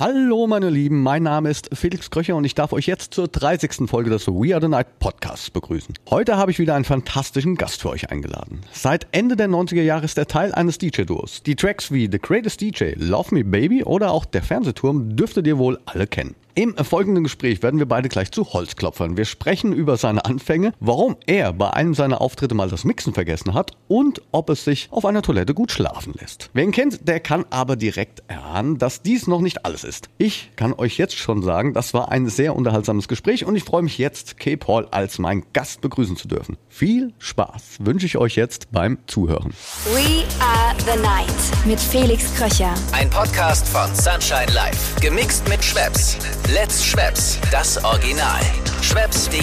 Hallo meine Lieben, mein Name ist Felix Kröcher und ich darf euch jetzt zur 30. Folge des We Are The Night Podcasts begrüßen. Heute habe ich wieder einen fantastischen Gast für euch eingeladen. Seit Ende der 90er Jahre ist er Teil eines DJ-Duos. Die Tracks wie The Greatest DJ, Love Me Baby oder auch Der Fernsehturm dürftet ihr wohl alle kennen. Im folgenden Gespräch werden wir beide gleich zu Holzklopfern. Wir sprechen über seine Anfänge, warum er bei einem seiner Auftritte mal das Mixen vergessen hat und ob es sich auf einer Toilette gut schlafen lässt. Wer ihn kennt, der kann aber direkt erahnen, dass dies noch nicht alles ist. Ich kann euch jetzt schon sagen, das war ein sehr unterhaltsames Gespräch und ich freue mich jetzt, Kay Paul als mein Gast begrüßen zu dürfen. Viel Spaß wünsche ich euch jetzt beim Zuhören. We are the night mit Felix Kröcher. Ein Podcast von Sunshine Life. Gemixt mit Schwepps. Let's Schwepps. Das Original. Schwepps.de.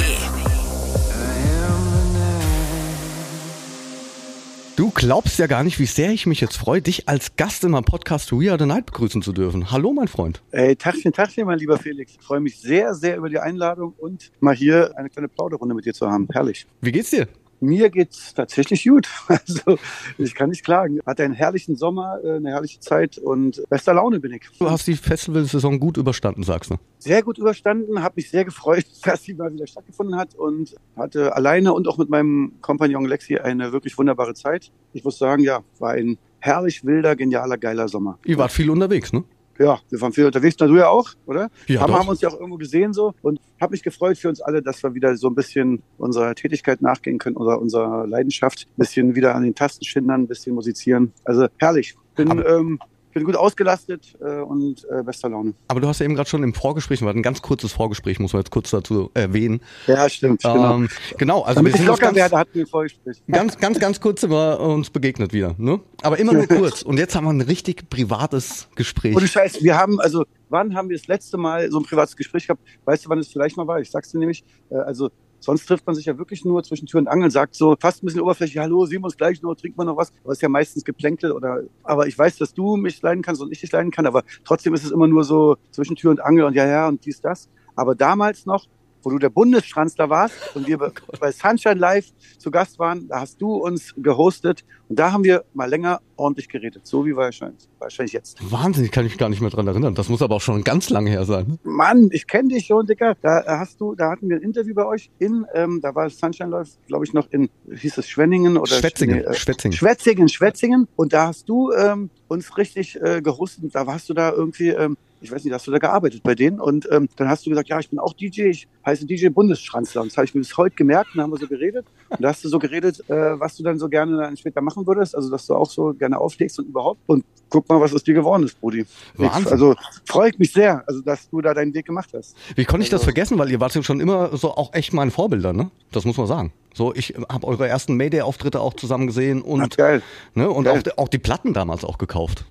Du glaubst ja gar nicht, wie sehr ich mich jetzt freue, dich als Gast in meinem Podcast We Are the Night begrüßen zu dürfen. Hallo, mein Freund. Hey, Tagchen, Tagchen, mein lieber Felix. Ich freue mich sehr, sehr über die Einladung und mal hier eine kleine Plauderrunde mit dir zu haben. Herrlich. Wie geht's dir? Mir geht's tatsächlich gut. Also ich kann nicht klagen. Hatte einen herrlichen Sommer, äh, eine herrliche Zeit und bester Laune bin ich. Du hast die Festivalsaison gut überstanden, sagst du. Sehr gut überstanden, habe mich sehr gefreut, dass sie mal wieder stattgefunden hat und hatte alleine und auch mit meinem Kompagnon Lexi eine wirklich wunderbare Zeit. Ich muss sagen, ja, war ein herrlich wilder, genialer, geiler Sommer. Ihr wart viel unterwegs, ne? Ja, wir waren viel unterwegs, na du ja auch, oder? Ja, haben, haben uns ja auch irgendwo gesehen so und habe mich gefreut für uns alle, dass wir wieder so ein bisschen unserer Tätigkeit nachgehen können oder unserer Leidenschaft, ein bisschen wieder an den Tasten schindern, ein bisschen musizieren. Also herrlich. Bin, ähm, bin gut ausgelastet äh, und äh, bester Laune. Aber du hast ja eben gerade schon im Vorgespräch, hatten ein ganz kurzes Vorgespräch, muss man jetzt kurz dazu erwähnen. Ja, stimmt. Genau. Ähm, genau, also Damit wir ich sind locker ganz, werde, hatten wir Vorgespräch. ganz, ganz, ganz kurz sind wir uns begegnet wieder, ne? Aber immer nur kurz. Und jetzt haben wir ein richtig privates Gespräch. Ohne Scheiß, wir haben, also, wann haben wir das letzte Mal so ein privates Gespräch gehabt? Weißt du, wann es vielleicht mal war? Ich sag's dir nämlich, äh, also, sonst trifft man sich ja wirklich nur zwischen Tür und Angel, sagt so fast ein bisschen oberflächlich, hallo, sehen wir uns gleich noch, trinken wir noch was? Aber es ist ja meistens Geplänkel oder, aber ich weiß, dass du mich leiden kannst und ich dich leiden kann, aber trotzdem ist es immer nur so zwischen Tür und Angel und ja, ja und dies, das. Aber damals noch, wo du der Bundesschranzler warst und wir bei- bei Sunshine Live zu Gast waren, da hast du uns gehostet und da haben wir mal länger ordentlich geredet, so wie wahrscheinlich, wahrscheinlich jetzt. Wahnsinn, ich kann mich gar nicht mehr dran erinnern. Das muss aber auch schon ganz lange her sein. Mann, ich kenne dich schon, Dicker. Da hast du, da hatten wir ein Interview bei euch in, ähm, da war Sunshine Live, glaube ich, noch in, hieß es Schwenningen oder Schwetzingen, Nee, äh, Schwetzingen. Schwetzingen, Schwetzingen. Und da hast du ähm, uns richtig äh, gehostet. Da warst du da irgendwie, ähm, ich weiß nicht, hast du da gearbeitet bei denen? Und ähm, dann hast du gesagt, ja, ich bin auch DJ, ich heiße DJ Bundesschranzler. Und das habe ich mir bis heute gemerkt. Und dann haben wir so geredet. Und da hast du so geredet, äh, was du dann so gerne dann später machen würdest. Also, dass du auch so gerne auflegst und überhaupt. Und guck mal, was aus dir geworden ist, Brudi. Wahnsinn. Also freue ich mich sehr, also dass du da deinen Weg gemacht hast. Wie konnte ich das Also- vergessen? Weil ihr wart ja schon immer so auch echt meine Vorbilder, ne? Das muss man sagen. So, ich habe eure ersten Mayday-Auftritte auch zusammen gesehen Ach, und, geil. ne, und auch, auch die Platten damals auch gekauft.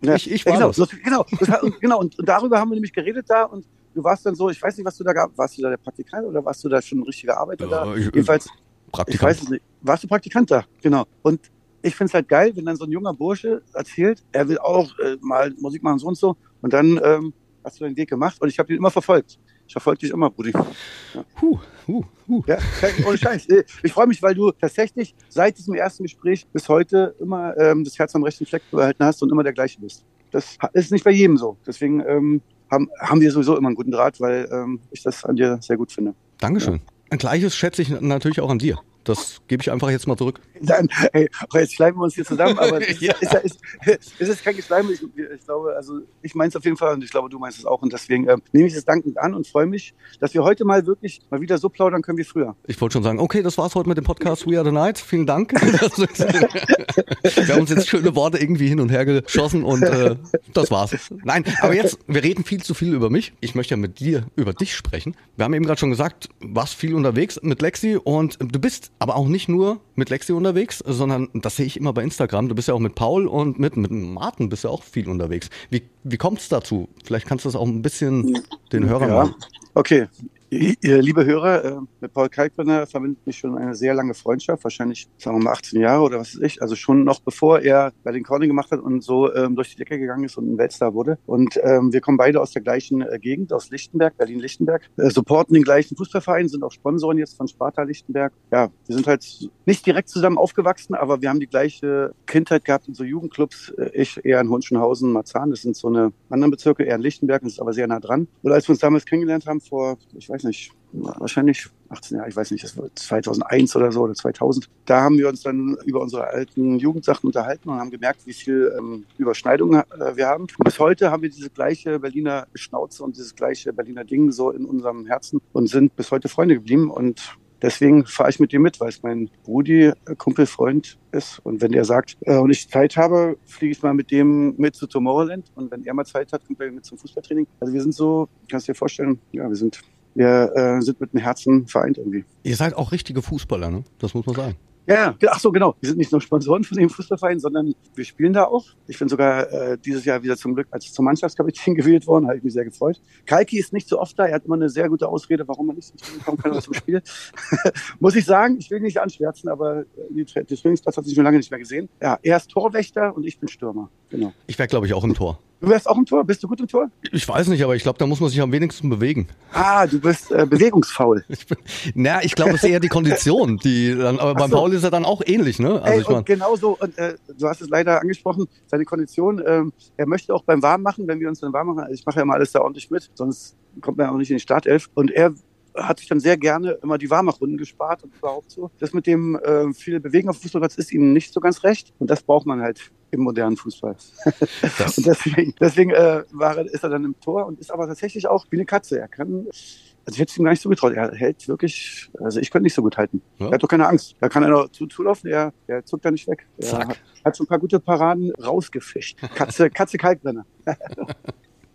Ja. Ich- ich war genau, das. Genau, das, genau. Und, und darüber haben wir nämlich geredet da und du warst dann so, ich weiß nicht, was du da gab. Warst du da der Praktikant oder warst du da schon ein richtiger Arbeiter da? Ja, ich- Jedenfalls, ich Praktikant. weiß es nicht. Warst du Praktikant da? Genau. Und ich finde es halt geil, wenn dann so ein junger Bursche erzählt, er will auch äh, mal Musik machen, so und so. Und dann ähm, hast du deinen Weg gemacht und ich habe ihn immer verfolgt. Ich verfolge dich immer, Brudi. Huh, huh, huh. Ja, ohne Scheiß. Äh, Ich freue mich, weil du tatsächlich seit diesem ersten Gespräch bis heute immer ähm, das Herz am rechten Fleck behalten hast und immer der gleiche bist. Das ist nicht bei jedem so. Deswegen ähm, haben, haben wir sowieso immer einen guten Draht, weil ähm, ich das an dir sehr gut finde. Dankeschön. Ein Gleiches schätze ich natürlich auch an dir. Das gebe ich einfach jetzt mal zurück. Dann, ey, jetzt schleimen wir uns hier zusammen, aber es ist, Ja. ist, ist, ist, ist kein Geschleim. Ich, ich glaube, also ich meine es auf jeden Fall und ich glaube, du meinst es auch. Und deswegen ähm, nehme ich es dankend an und freue mich, dass wir heute mal wirklich mal wieder so plaudern können wie früher. Ich wollte schon sagen, okay, das war's heute mit dem Podcast We Are the Night. Vielen Dank. wir haben uns jetzt schöne Worte irgendwie hin und her geschossen und äh, das war's. Nein, aber jetzt, wir reden viel zu viel über mich. Ich möchte ja mit dir über dich sprechen. Wir haben eben gerade schon gesagt, warst viel unterwegs mit Lexi und du bist aber auch nicht nur mit Lexi unterwegs, sondern das sehe ich immer bei Instagram. Du bist ja auch mit Paul und mit, mit Martin bist ja auch viel unterwegs. Wie, wie kommt es dazu? Vielleicht kannst du das auch ein bisschen den Hörern Ja, mal. okay. Liebe Hörer, äh, mit Paul Kalkbrenner verbindet mich schon eine sehr lange Freundschaft, wahrscheinlich, sagen wir mal, 18 Jahre oder was weiß ich. Also schon noch bevor er bei den Corning gemacht hat und so ähm, durch die Decke gegangen ist und ein Weltstar wurde. Und ähm, wir kommen beide aus der gleichen äh, Gegend, aus Lichtenberg, Berlin-Lichtenberg, äh, supporten den gleichen Fußballverein, sind auch Sponsoren jetzt von Sparta Lichtenberg. Ja, wir sind halt nicht direkt zusammen aufgewachsen, aber wir haben die gleiche Kindheit gehabt in so Jugendclubs. Äh, ich eher in Hohenschönhausen, Marzahn, das sind so eine anderen Bezirke, eher in Lichtenberg, das ist aber sehr nah dran. Und als wir uns damals kennengelernt haben, vor, ich weiß nicht, wahrscheinlich 18 Jahre, ich weiß nicht, das war 2001 oder so oder 2000. Da haben wir uns dann über unsere alten Jugendsachen unterhalten und haben gemerkt, wie viel ähm, Überschneidungen äh, wir haben. Und bis heute haben wir diese gleiche Berliner Schnauze und dieses gleiche Berliner Ding so in unserem Herzen und sind bis heute Freunde geblieben und Deswegen fahre ich mit dir mit, weil es mein Brudi, äh, Kumpel, Freund ist. Und wenn er sagt äh, und ich Zeit habe, fliege ich mal mit dem mit zu Tomorrowland. Und wenn er mal Zeit hat, kommt er mit zum Fußballtraining. Also wir sind so, kannst du dir vorstellen, ja, wir sind wir äh, sind mit dem Herzen vereint irgendwie. Ihr seid auch richtige Fußballer, ne? Das muss man sagen. Ja, ach so, genau. Wir sind nicht nur Sponsoren von dem Fußballverein, sondern wir spielen da auch. Ich bin sogar äh, dieses Jahr wieder zum Glück als zum Mannschaftskapitän gewählt worden, habe ich mich sehr gefreut. Kalki ist nicht so oft da, er hat immer eine sehr gute Ausrede, warum er nicht zum Training kommen kann zum Spiel. Muss ich sagen, ich will nicht anschwärzen, aber die, die Trainingsplatz hat sich schon lange nicht mehr gesehen. Ja, er ist Torwächter und ich bin Stürmer. Genau. Ich wäre, glaube ich, auch im Tor. Du wärst auch im Tor? Bist du gut im Tor? Ich weiß nicht, aber ich glaube, da muss man sich am wenigsten bewegen. Ah, du bist äh, bewegungsfaul. Ich bin, na, ich glaube, es ist eher die Kondition. Die dann, aber beim so. Paul ist er dann auch ähnlich, ne? Also Ey, ich mein, genau so. Und äh, du hast es leider angesprochen, seine Kondition. Ähm, er möchte auch beim Warmmachen, wenn wir uns dann warm machen, also ich mache ja mal alles da ordentlich mit, sonst kommt man ja auch nicht in die Startelf. Und er hat sich dann sehr gerne immer die Warmachrunden gespart und überhaupt so. Das mit dem äh, viel Bewegen auf dem Fußballplatz ist ihm nicht so ganz recht. Und das braucht man halt im modernen Fußball. und deswegen, deswegen äh, war, ist er dann im Tor und ist aber tatsächlich auch wie eine Katze. Er kann also ich hätte es ihm gar nicht so getraut. Er hält wirklich, also ich könnte nicht so gut halten. Ja. Er hat doch keine Angst. Da kann er noch zu, zulaufen, er, er zuckt da nicht weg. Er hat, hat schon ein paar gute Paraden rausgefischt. Katze, Katze Kalkbrenner.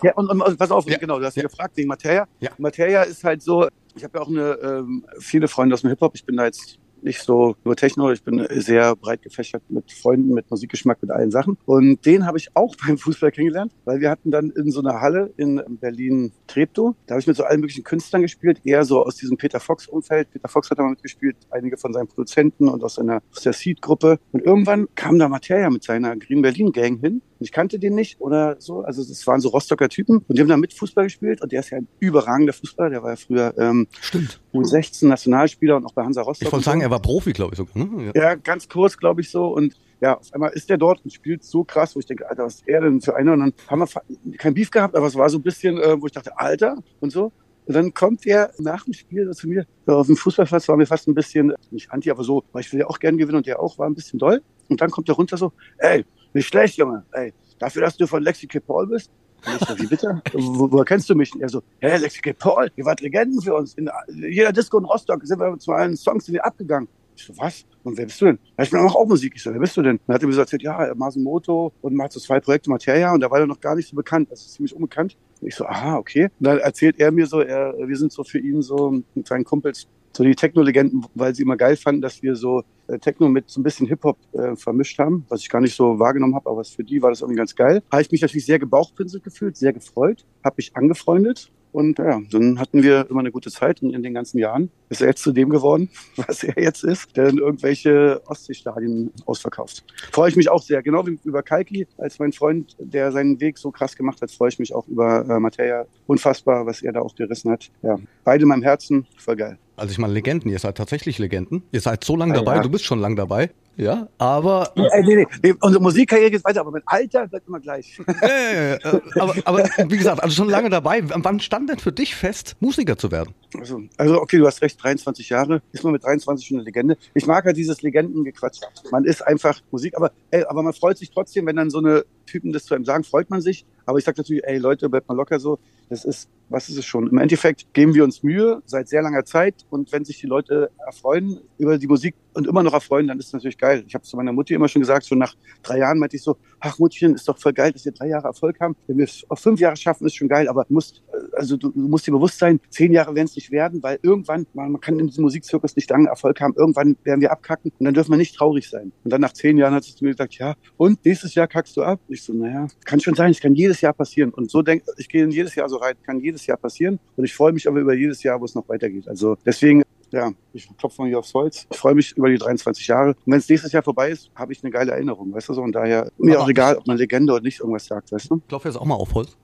Ja, und, und pass auf, ja. genau, du hast ja. gefragt wegen Materia. Ja. Materia ist halt so, ich habe ja auch eine, ähm, viele Freunde aus dem Hip-Hop. Ich bin da jetzt nicht so nur Techno, ich bin sehr breit gefächert mit Freunden, mit Musikgeschmack, mit allen Sachen. Und den habe ich auch beim Fußball kennengelernt, weil wir hatten dann in so einer Halle in Berlin Treptow, da habe ich mit so allen möglichen Künstlern gespielt, eher so aus diesem Peter Fox-Umfeld. Peter Fox hat da mal mitgespielt, einige von seinen Produzenten und aus, seiner, aus der Seed-Gruppe. Und irgendwann kam da Materia mit seiner Green Berlin Gang hin ich kannte den nicht oder so. Also das waren so Rostocker Typen und die haben da mit Fußball gespielt und der ist ja ein überragender Fußballer. Der war ja früher ähm, Stimmt. U16 Nationalspieler und auch bei Hansa Rostock. Ich wollte sagen, so. er war Profi, glaube ich sogar. Ne? Ja. ja, ganz kurz, glaube ich so. Und ja, auf einmal ist der dort und spielt so krass, wo ich denke, Alter, was ist er denn für einer? Und dann haben wir kein Beef gehabt, aber es war so ein bisschen, äh, wo ich dachte, Alter und so. Und dann kommt er nach dem Spiel zu mir, so auf dem Fußballplatz war mir fast ein bisschen, nicht anti, aber so, weil ich will ja auch gerne gewinnen und der auch war ein bisschen doll. Und dann kommt er runter so, ey, nicht schlecht, Junge. Ey, dafür, dass du von Lexi K. Paul bist? Und ich so, wie bitte? Wo, woher kennst du mich? Und er so, hä, Lexi K. Paul, ihr wart Legenden für uns. In jeder Disco in Rostock sind wir zu allen Songs sind wir abgegangen. Ich so, was? Und wer bist du denn? Ja, ich bin auch Musik. Ich so, wer bist du denn? Dann hat er mir so erzählt, ja, Masenmoto und macht so zwei Projekte Materia und da war er noch gar nicht so bekannt. Das ist ziemlich unbekannt. Und ich so, aha, okay. Und dann erzählt er mir so, er, wir sind so für ihn so mit seinen Kumpels so die Techno-Legenden, weil sie immer geil fanden, dass wir so äh, Techno mit so ein bisschen Hip-Hop äh, vermischt haben, was ich gar nicht so wahrgenommen habe, aber für die war das irgendwie ganz geil. Habe ich mich natürlich sehr gebauchpinselt gefühlt, sehr gefreut, habe mich angefreundet und ja, dann hatten wir immer eine gute Zeit und in den ganzen Jahren ist er jetzt zu dem geworden, was er jetzt ist, der dann irgendwelche Ostseestadien ausverkauft. Freue ich mich auch sehr. Genau wie über Kalki, als mein Freund, der seinen Weg so krass gemacht hat, freue ich mich auch über äh, Materia. Unfassbar, was er da auch gerissen hat. Ja, beide in meinem Herzen, voll geil. Also ich meine Legenden, ihr seid tatsächlich Legenden. Ihr seid so lange dabei, ja. du bist schon lang dabei. Ja, aber. Äh, nee, nee, unsere Musikkarriere geht weiter, aber mein Alter bleibt immer gleich. Äh, aber, aber wie gesagt, also schon lange dabei. Wann stand denn für dich fest, Musiker zu werden? Also, also okay, du hast recht, 23 Jahre. Ist man mit 23 schon eine Legende. Ich mag halt dieses Legendengequatsch. Man ist einfach Musik, aber, ey, aber man freut sich trotzdem, wenn dann so eine Typen das zu einem sagen, freut man sich. Aber ich sage natürlich, ey Leute, bleibt mal locker so. Das ist, was ist es schon? Im Endeffekt geben wir uns Mühe seit sehr langer Zeit. Und wenn sich die Leute erfreuen über die Musik und immer noch erfreuen, dann ist es natürlich geil. Ich habe zu meiner Mutti immer schon gesagt, schon nach drei Jahren meinte ich so, ach Muttchen, ist doch voll geil, dass wir drei Jahre Erfolg haben. Wenn wir es auf fünf Jahre schaffen, ist schon geil. Aber du musst äh, also du, du musst dir bewusst sein, zehn Jahre werden es nicht werden, weil irgendwann, man, man kann in diesem Musikzirkus nicht lange Erfolg haben, irgendwann werden wir abkacken und dann dürfen wir nicht traurig sein. Und dann nach zehn Jahren hat es mir gesagt, ja, und nächstes Jahr kackst du ab? Ich so, naja, kann schon sein, es kann jedes Jahr passieren. Und so denke ich, gehe jedes Jahr so rein, kann jedes Jahr passieren. Und ich freue mich aber über jedes Jahr, wo es noch weitergeht. Also deswegen ja, ich klopfe mal hier aufs Holz. Ich freue mich über die 23 Jahre. Und wenn es nächstes Jahr vorbei ist, habe ich eine geile Erinnerung, weißt du so. Und daher mir auch egal, ob man Legende oder nicht irgendwas sagt, weißt du. Ich klopfe jetzt auch mal auf Holz.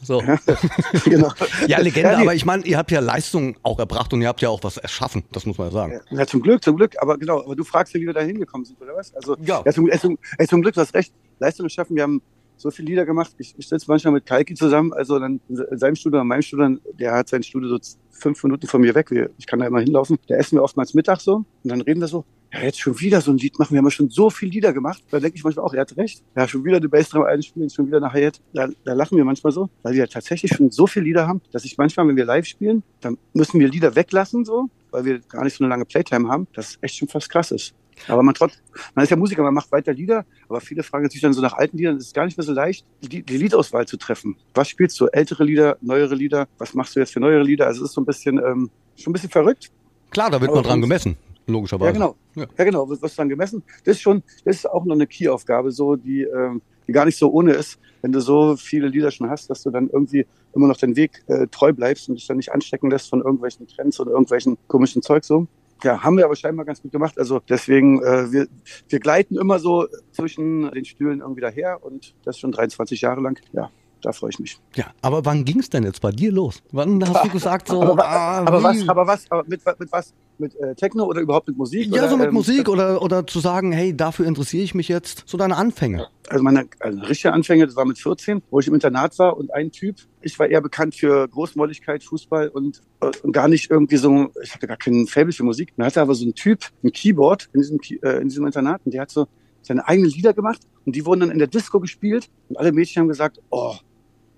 So. genau. Ja, Legende, Ja, nee. aber ich meine, ihr habt ja Leistung auch erbracht und ihr habt ja auch was erschaffen, das muss man ja sagen. Ja, zum Glück, zum Glück. Aber genau, aber du fragst ja, wie wir da hingekommen sind, oder was? Also, Ja. zum, äh, zum, äh, zum Glück, du hast recht. Leistung schaffen, wir haben so viele Lieder gemacht. Ich, ich sitze manchmal mit Kalki zusammen, also dann in seinem Studio, in meinem Studio, der hat sein Studio so fünf Minuten von mir weg. Ich kann da immer hinlaufen. Da essen wir oftmals Mittag so und dann reden wir so. Ja, jetzt schon wieder so ein Lied machen. Wir haben ja schon so viele Lieder gemacht. Da denke ich manchmal auch, er hat recht. Ja, schon wieder die Bassdrum einspielen, schon wieder nachher jetzt. Da, da lachen wir manchmal so, weil wir tatsächlich schon so viele Lieder haben, dass ich manchmal, wenn wir live spielen, dann müssen wir Lieder weglassen so, weil wir gar nicht so eine lange Playtime haben. Das echt schon fast krass ist. Aber man trotz, man ist ja Musiker, man macht weiter Lieder, aber viele fragen sich dann so nach alten Liedern, es ist gar nicht mehr so leicht, die, die Liedauswahl zu treffen. Was spielst du? Ältere Lieder, neuere Lieder? Was machst du jetzt für neuere Lieder? Also es ist so ein bisschen, ähm, schon ein bisschen verrückt. Klar, da wird Aber man dran gemessen, logischerweise. Ja, genau. Ja. Ja, genau. Was, was dann gemessen? Das ist schon, das ist auch noch eine Key-Aufgabe, so, die, ähm, die gar nicht so ohne ist, wenn du so viele Lieder schon hast, dass du dann irgendwie immer noch den Weg äh, treu bleibst und dich dann nicht anstecken lässt von irgendwelchen Trends oder irgendwelchen komischen Zeug so. Ja, haben wir aber scheinbar ganz gut gemacht. Also deswegen, äh, wir, wir gleiten immer so zwischen den Stühlen irgendwie daher und das schon 23 Jahre lang. Ja, da freue ich mich. Ja, aber wann ging es denn jetzt bei dir los? Wann hast du gesagt so, Aber, ah, aber was, aber was, aber mit, mit was? Mit äh, Techno oder überhaupt mit Musik? ja, oder, so mit ähm, Musik oder, oder zu sagen, hey, dafür interessiere ich mich jetzt. So deine Anfänge. also meine also richtige Anfänge, das war mit 14, wo ich im Internat war und ein Typ, ich war eher bekannt für Großmäuligkeit, Fußball und, äh, und gar nicht irgendwie so, ich hatte gar keinen Faible für Musik. Dann hatte aber so ein Typ ein Keyboard in diesem, äh, in diesem Internat und der hat so seine eigenen Lieder gemacht und die wurden dann in der Disco gespielt und alle Mädchen haben gesagt, oh,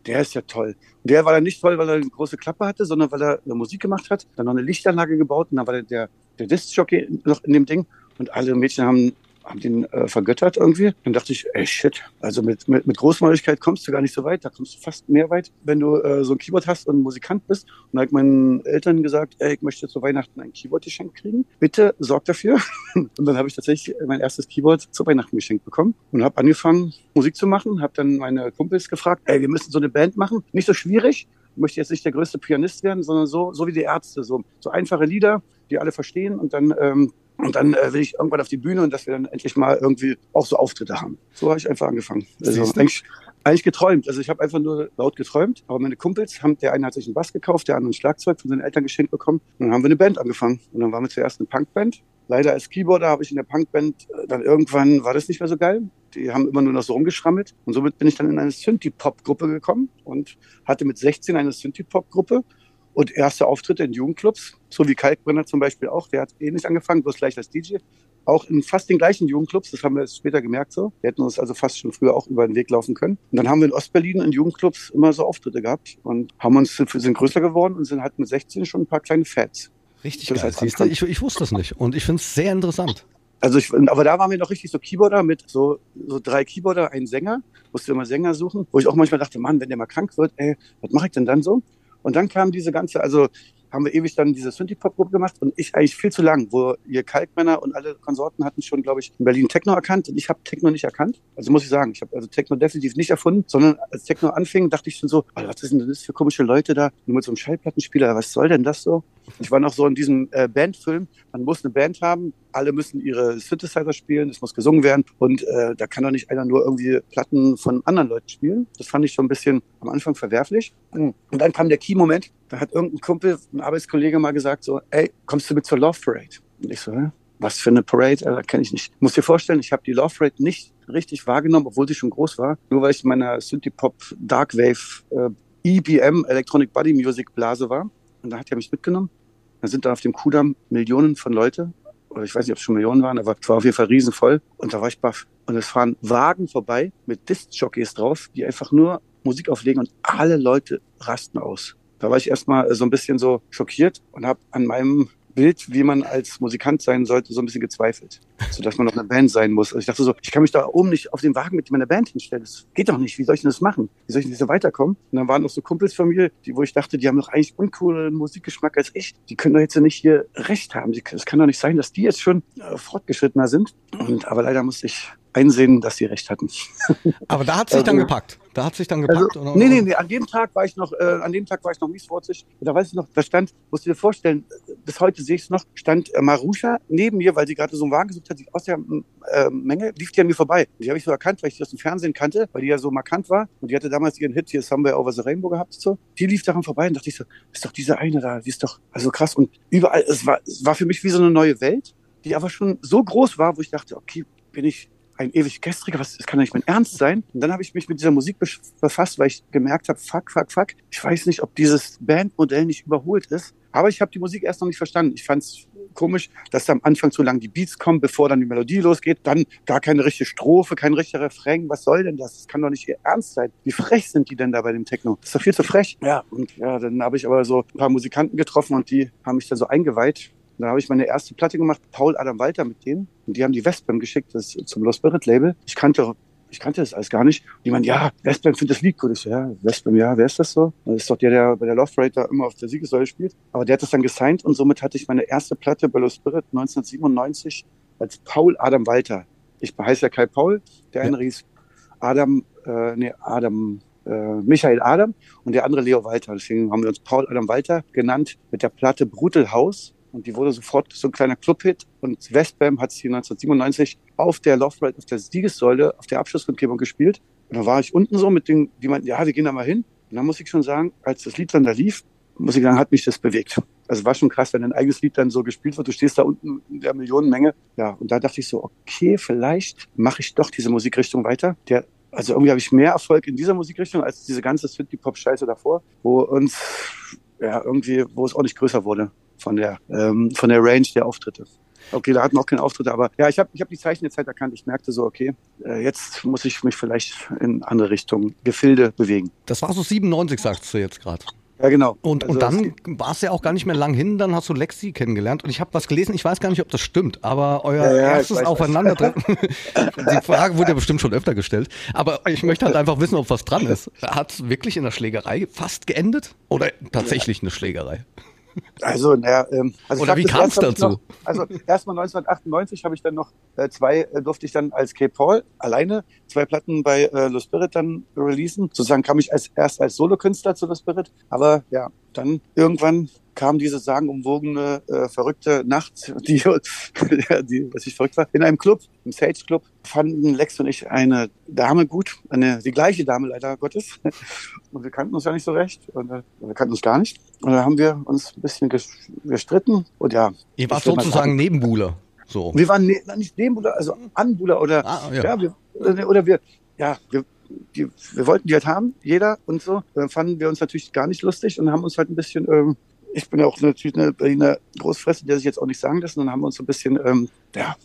der ist ja toll. Und der war dann nicht toll, weil er eine große Klappe hatte, sondern weil er Musik gemacht hat, dann noch eine Lichtanlage gebaut und dann war der, der, der Disc-Jockey noch in dem Ding und alle Mädchen haben haben den äh, vergöttert irgendwie. Dann dachte ich, ey shit, also mit, mit, mit Großmäuligkeit kommst du gar nicht so weit, da kommst du fast mehr weit, wenn du äh, so ein Keyboard hast und Musikant bist. Und da habe ich meinen Eltern gesagt, ey, ich möchte zu Weihnachten ein Keyboard geschenkt kriegen. Bitte sorgt dafür. und dann habe ich tatsächlich mein erstes Keyboard zu Weihnachten geschenkt bekommen und habe angefangen, Musik zu machen. Habe dann meine Kumpels gefragt, ey, wir müssen so eine Band machen. Nicht so schwierig. Ich möchte jetzt nicht der größte Pianist werden, sondern so, so wie die Ärzte. So, so einfache Lieder, die alle verstehen und dann ähm, und dann äh, will ich irgendwann auf die Bühne und dass wir dann endlich mal irgendwie auch so Auftritte haben. So habe ich einfach angefangen. Also eigentlich, eigentlich geträumt. Also ich habe einfach nur laut geträumt. Aber meine Kumpels haben, der eine hat sich einen Bass gekauft, der andere ein Schlagzeug von seinen Eltern geschenkt bekommen. Und dann haben wir eine Band angefangen. Und dann waren wir zuerst eine Punkband. Leider als Keyboarder habe ich in der Punkband, äh, dann irgendwann war das nicht mehr so geil. Die haben immer nur noch so rumgeschrammelt. Und somit bin ich dann in eine Synthie-Pop-Gruppe gekommen und hatte mit 16 eine Synthie-Pop-Gruppe und erste Auftritte in Jugendclubs, so wie Kalkbrenner zum Beispiel auch. Der hat ähnlich angefangen, bloß gleich als DJ. Auch in fast den gleichen Jugendclubs, das haben wir später gemerkt so. Wir hätten uns also fast schon früher auch über den Weg laufen können. Und dann haben wir in Ostberlin in Jugendclubs immer so Auftritte gehabt und haben uns sind größer geworden und sind halt mit 16 schon ein paar kleine Fats. Richtig Das geil, siehst du? Ich, ich wusste es nicht und ich finde es sehr interessant. Also ich, aber da waren wir noch richtig so Keyboarder mit so, so drei Keyboarder, ein Sänger, musste immer Sänger suchen, wo ich auch manchmal dachte, Mann, wenn der mal krank wird, ey, was mache ich denn dann so? Und dann kam diese ganze, also haben wir ewig dann diese Synthie-Pop-Gruppe gemacht und ich eigentlich viel zu lang, wo ihr Kalkmänner und alle Konsorten hatten schon, glaube ich, in Berlin Techno erkannt und ich habe Techno nicht erkannt. Also muss ich sagen, ich habe also Techno definitiv nicht erfunden, sondern als Techno anfing, dachte ich schon so, Alter, was ist denn das für komische Leute da, nur mit so einem Schallplattenspieler, was soll denn das so? Ich war noch so in diesem äh, Bandfilm, man muss eine Band haben, alle müssen ihre Synthesizer spielen, es muss gesungen werden und äh, da kann doch nicht einer nur irgendwie Platten von anderen Leuten spielen. Das fand ich schon ein bisschen am Anfang verwerflich. Und dann kam der Key-Moment, da hat irgendein Kumpel, ein Arbeitskollege mal gesagt so, ey, kommst du mit zur Love Parade? Und ich so, hä? Was für eine Parade? Äh, kenne ich nicht. Muss dir vorstellen, ich habe die Love Parade nicht richtig wahrgenommen, obwohl sie schon groß war. Nur weil ich in meiner Synthie-Pop Dark Wave äh, EBM Electronic Body Music Blase war. Und da hat er mich mitgenommen. Da sind da auf dem Kudamm Millionen von Leute. Oder ich weiß nicht, ob es schon Millionen waren, aber es war auf jeden Fall riesenvoll. Und da war ich baff. Und es fahren Wagen vorbei mit Disc-Jockeys drauf, die einfach nur Musik auflegen und alle Leute rasten aus. Da war ich erstmal so ein bisschen so schockiert und habe an meinem Bild, wie man als Musikant sein sollte, so ein bisschen gezweifelt. So dass man noch eine Band sein muss. Also ich dachte so, ich kann mich da oben nicht auf den Wagen mit meiner Band hinstellen. Das geht doch nicht. Wie soll ich denn das machen? Wie soll ich denn so weiterkommen? Und dann waren noch so Kumpels von mir, die, wo ich dachte, die haben doch eigentlich uncoolen Musikgeschmack als ich. Die können doch jetzt nicht hier recht haben. Es kann doch nicht sein, dass die jetzt schon äh, fortgeschrittener sind. Und, aber leider musste ich einsehen, dass sie recht hatten. Aber da hat sich dann Also- gepackt. Da hat sich dann gepackt. Also, oder? nee, nee, nee, an dem Tag war ich noch, äh, an dem Tag war ich noch miesforzig. Da weiß ich noch, da stand, musst du dir vorstellen, bis heute sehe ich es noch, stand äh, Marusha neben mir, weil sie gerade so einen Wagen gesucht hat, die aus der äh, Menge lief die an mir vorbei. Und die habe ich so erkannt, weil ich die aus dem Fernsehen kannte, weil die ja so markant war. Und die hatte damals ihren Hit hier Somewhere Over the Rainbow gehabt. So. Die lief daran vorbei und dachte ich so, ist doch diese eine da, die ist doch also krass. Und überall, es war, es war für mich wie so eine neue Welt, die aber schon so groß war, wo ich dachte, okay, bin ich ein ewig gestriger, was, das kann doch nicht mein Ernst sein. Und dann habe ich mich mit dieser Musik befasst, weil ich gemerkt habe, fuck, fuck, fuck, ich weiß nicht, ob dieses Bandmodell nicht überholt ist. Aber ich habe die Musik erst noch nicht verstanden. Ich fand es komisch, dass da am Anfang zu lang die Beats kommen, bevor dann die Melodie losgeht. Dann gar keine richtige Strophe, kein richtiger Refrain. Was soll denn das? Das kann doch nicht ihr Ernst sein. Wie frech sind die denn da bei dem Techno? Das ist doch viel zu frech. Ja, und ja, dann habe ich aber so ein paar Musikanten getroffen und die haben mich dann so eingeweiht. Da habe ich meine erste Platte gemacht, Paul Adam Walter mit denen. Und die haben die Westbam geschickt, das zum Lost Spirit Label. Ich kannte, ich kannte das alles gar nicht. Und die meinen, ja, Westbam findet das Lied gut. Ich so, ja, Westbam, ja, wer ist das so? Das ist doch der, der bei der Love Rate immer auf der Siegessäule spielt. Aber der hat das dann gesigned und somit hatte ich meine erste Platte bei Lost Spirit 1997 als Paul Adam Walter. Ich heiße ja Kai Paul, der eine hieß Adam, äh, nee, Adam, äh, Michael Adam und der andere Leo Walter. Deswegen haben wir uns Paul Adam Walter genannt mit der Platte Brutal House. Und die wurde sofort so ein kleiner Clubhit. Und Westbam hat sie 1997 auf der Love Ride, auf der Siegessäule, auf der Abschlusskundgebung gespielt. Und da war ich unten so mit den, die meinten, ja, wir gehen da mal hin. Und dann muss ich schon sagen, als das Lied dann da lief, muss ich sagen, hat mich das bewegt. Also war schon krass, wenn ein eigenes Lied dann so gespielt wird. Du stehst da unten in der Millionenmenge. Ja, und da dachte ich so, okay, vielleicht mache ich doch diese Musikrichtung weiter. Der, also irgendwie habe ich mehr Erfolg in dieser Musikrichtung als diese ganze Synthie-Pop-Scheiße davor, wo uns, ja, irgendwie, wo es auch nicht größer wurde von der, ähm, von der Range der Auftritte. Okay, da hatten wir auch keine Auftritte, aber ja, ich habe ich hab die Zeichen der Zeit erkannt. Ich merkte so, okay, äh, jetzt muss ich mich vielleicht in andere Richtungen, Gefilde bewegen. Das war so 97, sagst du jetzt gerade. Ja, genau. Und, Also und dann war es ja auch gar nicht mehr lang hin, dann hast du Lexi kennengelernt. Und ich habe was gelesen, ich weiß gar nicht, ob das stimmt, aber euer Ja, ja, erstes Aufeinandertreffen, die Frage wurde ja bestimmt schon öfter gestellt, aber ich möchte halt einfach wissen, ob was dran ist. Hat es wirklich in der Schlägerei fast geendet oder tatsächlich eine Schlägerei? Also, naja, ähm, also Oder wie hab ich dazu? Noch, also erstmal 1998 habe ich dann noch äh, zwei, äh, durfte ich dann als K. Paul alleine zwei Platten bei äh, Lo Spirit dann releasen. Sozusagen kam ich als erst als Solokünstler zu Lo Spirit, aber ja, dann irgendwann kam diese sagenumwogene, äh, verrückte Nacht, die, die, was ich verrückt war, in einem Club, im Sage Club, fanden Lex und ich eine Dame gut, eine, die gleiche Dame leider Gottes. Und wir kannten uns ja nicht so recht, und, äh, wir kannten uns gar nicht. Und da haben wir uns ein bisschen ges- gestritten und ja. Ihr wart sozusagen sagen, Nebenbuhler. So. Wir waren ne, nicht Nebenbuhler, also Anbuhler oder Ah, ja. ja. wir, oder, oder wir, ja, wir, die, wir wollten die halt haben, jeder und so. Dann fanden wir uns natürlich gar nicht lustig und haben uns halt ein bisschen, ähm, ich bin ja auch natürlich eine Berliner Großfresse, der sich jetzt auch nicht sagen lassen, und dann haben wir uns so ein bisschen, ähm, ja,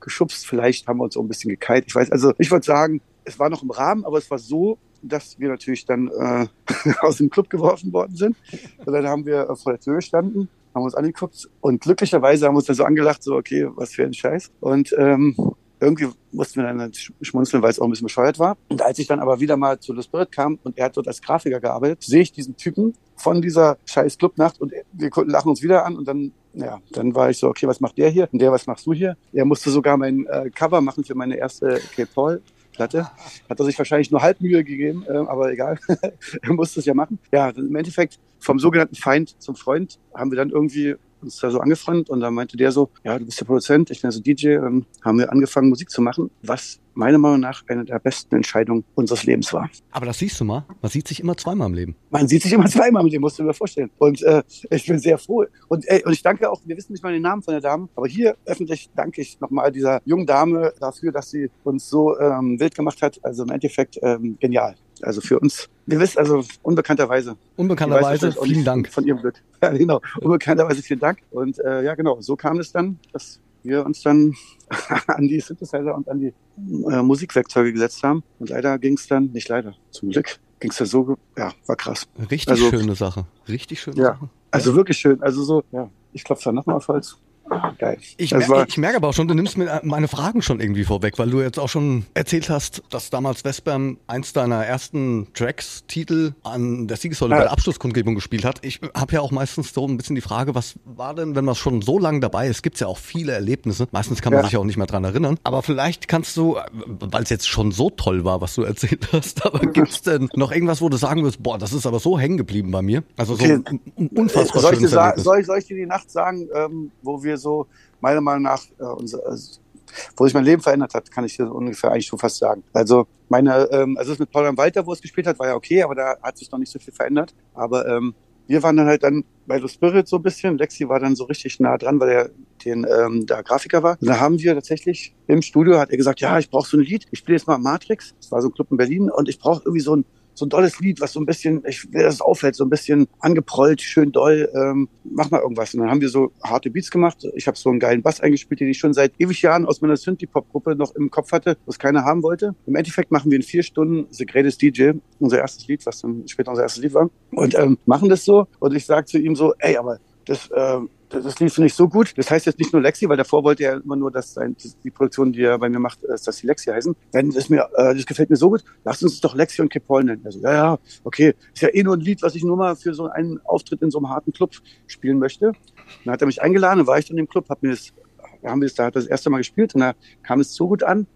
geschubst. Vielleicht haben wir uns auch ein bisschen gekeilt. Ich weiß, also ich würde sagen, es war noch im Rahmen, aber es war so, dass wir natürlich dann äh, aus dem Club geworfen worden sind. Und dann haben wir äh, vor der Tür gestanden, haben uns angeguckt und glücklicherweise haben wir uns dann so angelacht, so okay, was für ein Scheiß. Und ähm, irgendwie mussten wir dann sch- schmunzeln, weil es auch ein bisschen bescheuert war. Und als ich dann aber wieder mal zu The Spirit kam und er hat dort als Grafiker gearbeitet, sehe ich diesen Typen von dieser scheiß Clubnacht und wir lachen uns wieder an und dann, ja, dann war ich so, okay, was macht der hier? Und der, was machst du hier? Er musste sogar mein äh, Cover machen für meine erste K-Paul. Platte. Hat er sich wahrscheinlich nur halb Mühe gegeben, äh, aber egal. er musste es ja machen. Ja, im Endeffekt vom sogenannten Feind zum Freund haben wir dann irgendwie uns da so angefreundet und dann meinte der so, ja, du bist der Produzent, ich bin so DJ. Dann haben wir angefangen, Musik zu machen, was meiner Meinung nach eine der besten Entscheidungen unseres Lebens war. Aber das siehst du mal, man sieht sich immer zweimal im Leben. Man sieht sich immer zweimal mit dem, musst du dir vorstellen. Und äh, ich bin sehr froh. Und, ey, und ich danke auch, wir wissen nicht mal den Namen von der Dame, aber hier öffentlich danke ich nochmal dieser jungen Dame dafür, dass sie uns so ähm, wild gemacht hat. Also im Endeffekt ähm, genial. Also für uns, wir wissen, also unbekannterweise. Unbekannterweise, vielen Dank. Von ihrem Glück. Ja, genau. Unbekannterweise vielen Dank. Und äh, ja, genau, so kam es dann, dass wir uns dann an die Synthesizer und an die äh, Musikwerkzeuge gesetzt haben. Und leider ging es dann, nicht leider, zum Glück, ging es dann so, ja, war krass. Richtig Also- schöne Sache. Richtig schöne Ja. Sache. Also wirklich schön. Also so, ja. Ich klopfe da nochmal auf Holz. Geil. Ich, mer ich, merke aber auch schon, du nimmst mir meine Fragen schon irgendwie vorweg, weil du jetzt auch schon erzählt hast, dass damals Westbam eins deiner ersten Tracks, Titel an der Siegessäule ja. bei der Abschlusskundgebung gespielt hat. Ich habe ja auch meistens so ein bisschen die Frage, was war denn, wenn man schon so lange dabei ist, gibt's ja auch viele Erlebnisse. Meistens kann man ja. sich auch nicht mehr dran erinnern. Aber vielleicht kannst du, weil es jetzt schon so toll war, was du erzählt hast, aber gibt's denn noch irgendwas, wo du sagen wirst, boah, das ist aber so hängen geblieben bei mir? Also so okay. unfassbar soll ich, soll, ich, soll ich dir die Nacht sagen, ähm, wo wir so meiner Meinung nach, äh, unser, also, wo sich mein Leben verändert hat, kann ich dir ungefähr eigentlich schon fast sagen. Also meine, ähm, also das mit Paul Walter, wo es gespielt hat, war ja okay, aber da hat sich noch nicht so viel verändert. Aber ähm, wir waren dann halt dann bei The Spirit so ein bisschen. Lexi war dann so richtig nah dran, weil er den ähm, der Grafiker war. Und da haben wir tatsächlich im Studio hat er gesagt, ja, ich brauche so ein Lied. Ich spiele jetzt mal Matrix. Das war so ein Club in Berlin und ich brauche irgendwie so ein so ein dolles Lied, was so ein bisschen, ich will, dass es auffällt, so ein bisschen angeprollt, schön doll, ähm, mach mal irgendwas. Und dann haben wir so harte Beats gemacht. Ich habe so einen geilen Bass eingespielt, den ich schon seit ewig Jahren aus meiner Synthie-Pop-Gruppe noch im Kopf hatte, was keiner haben wollte. Im Endeffekt machen wir in vier Stunden The Greatest DJ, unser erstes Lied, was dann später unser erstes Lied war, und ähm, machen das so. Und ich sage zu ihm so, ey, aber das, äh, das lief nicht so gut. Das heißt jetzt nicht nur Lexi, weil davor wollte er immer nur, dass sein, die Produktion, die er bei mir macht, dass die Lexi heißen. Wenn das mir, äh, das gefällt mir so gut, lasst uns doch Lexi und Kepol nennen. Also, ja, ja, okay. Ist ja eh nur ein Lied, was ich nur mal für so einen Auftritt in so einem harten Club spielen möchte. Dann hat er mich eingeladen, dann war ich dann im Club, hab mir das, haben wir das da das erste Mal gespielt und da kam es so gut an.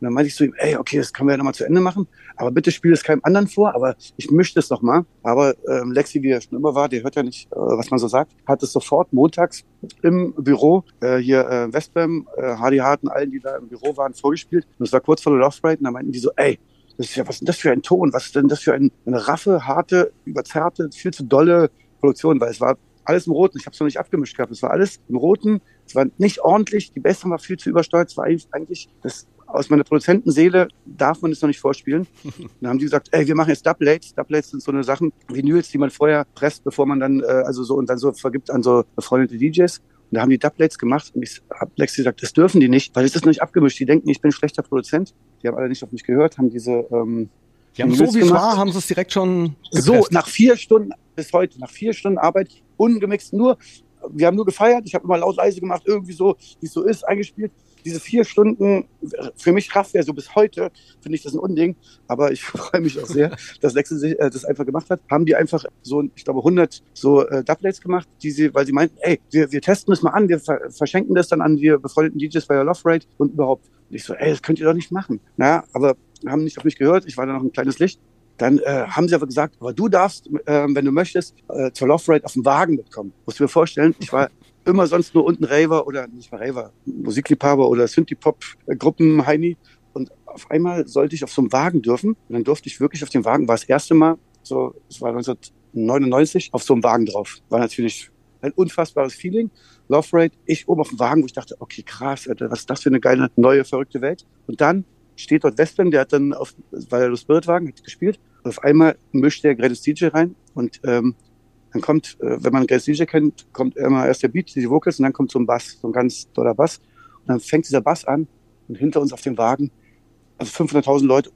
Und dann meinte ich zu ihm, ey, okay, das können wir ja nochmal zu Ende machen, aber bitte spiel es keinem anderen vor, aber ich mische das nochmal. Aber ähm, Lexi, wie er schon immer war, der hört ja nicht, äh, was man so sagt, hat es sofort montags im Büro, äh, hier äh, Westbam, äh, Hardy Harten, allen, die da im Büro waren, vorgespielt. Und es war kurz vor der Love Ride und da meinten die so, ey, das ist ja, was ist denn das für ein Ton? Was ist denn das für ein, eine raffe, harte, überzerrte, viel zu dolle Produktion? Weil es war alles im Roten. Ich habe es noch nicht abgemischt gehabt. Es war alles im Roten. Es war nicht ordentlich. Die Bässe war viel zu übersteuert. Es war eigentlich das aus meiner Produzentenseele darf man es noch nicht vorspielen. dann haben die gesagt, ey, wir machen jetzt Dubplates. Dubplates sind so eine Sachen, Vinyls, die man vorher presst, bevor man dann, äh, also so und dann so vergibt an so befreundete DJs. Und da haben die Dubplates gemacht und ich habe Lex gesagt, das dürfen die nicht, weil es ist noch nicht abgemischt. Die denken, ich bin ein schlechter Produzent. Die haben alle nicht auf mich gehört, haben diese ähm, die haben so wie es war, haben sie es direkt schon gepresst. So, nach vier Stunden bis heute, nach vier Stunden Arbeit, ungemixt, nur, wir haben nur gefeiert, ich habe immer laut leise gemacht, irgendwie so, wie es so ist, eingespielt diese vier Stunden, für mich Kraftwehr, so bis heute, finde ich das ein Unding. Aber ich freue mich auch sehr, dass Lexi äh, das einfach gemacht hat. Haben die einfach so, ich glaube, 100 so äh, Dubplates gemacht, die sie, weil sie meinten, ey, wir, wir testen das mal an, wir ver verschenken das dann an die befreundeten DJs bei der Love Rate und überhaupt. Und ich so, ey, das könnt ihr doch nicht machen. Na, aber haben nicht auf mich gehört. Ich war da noch ein kleines Licht. Dann äh, haben sie aber gesagt, aber du darfst, äh, wenn du möchtest, äh, zur Love Rate auf dem Wagen mitkommen. Musst du mir vorstellen, ich war immer sonst nur unten Raver oder nicht mal Raver, Musikliebhaber oder Synthie-Pop-Gruppen Heini. Und auf einmal sollte ich auf so einem Wagen dürfen. Und dann durfte ich wirklich auf dem Wagen, war das erste Mal, so, es war 1999, auf so einem Wagen drauf. War natürlich ein unfassbares Feeling. Love Rate, ich oben auf dem Wagen, wo ich dachte, okay, krass, Alter, was ist das für eine geile, neue, verrückte Welt. Und dann steht dort Westman, der hat dann auf, weil er Spirit Wagen, hat gespielt. Und auf einmal mischt der Greatest DJ rein und ähm, dann kommt, äh, wenn man Grace DJ kennt, kommt immer erst der Beat, die Vocals und dann kommt so ein Bass, so ein ganz toller Bass. Und dann fängt dieser Bass an und hinter uns auf dem Wagen, also 500.000 Leute,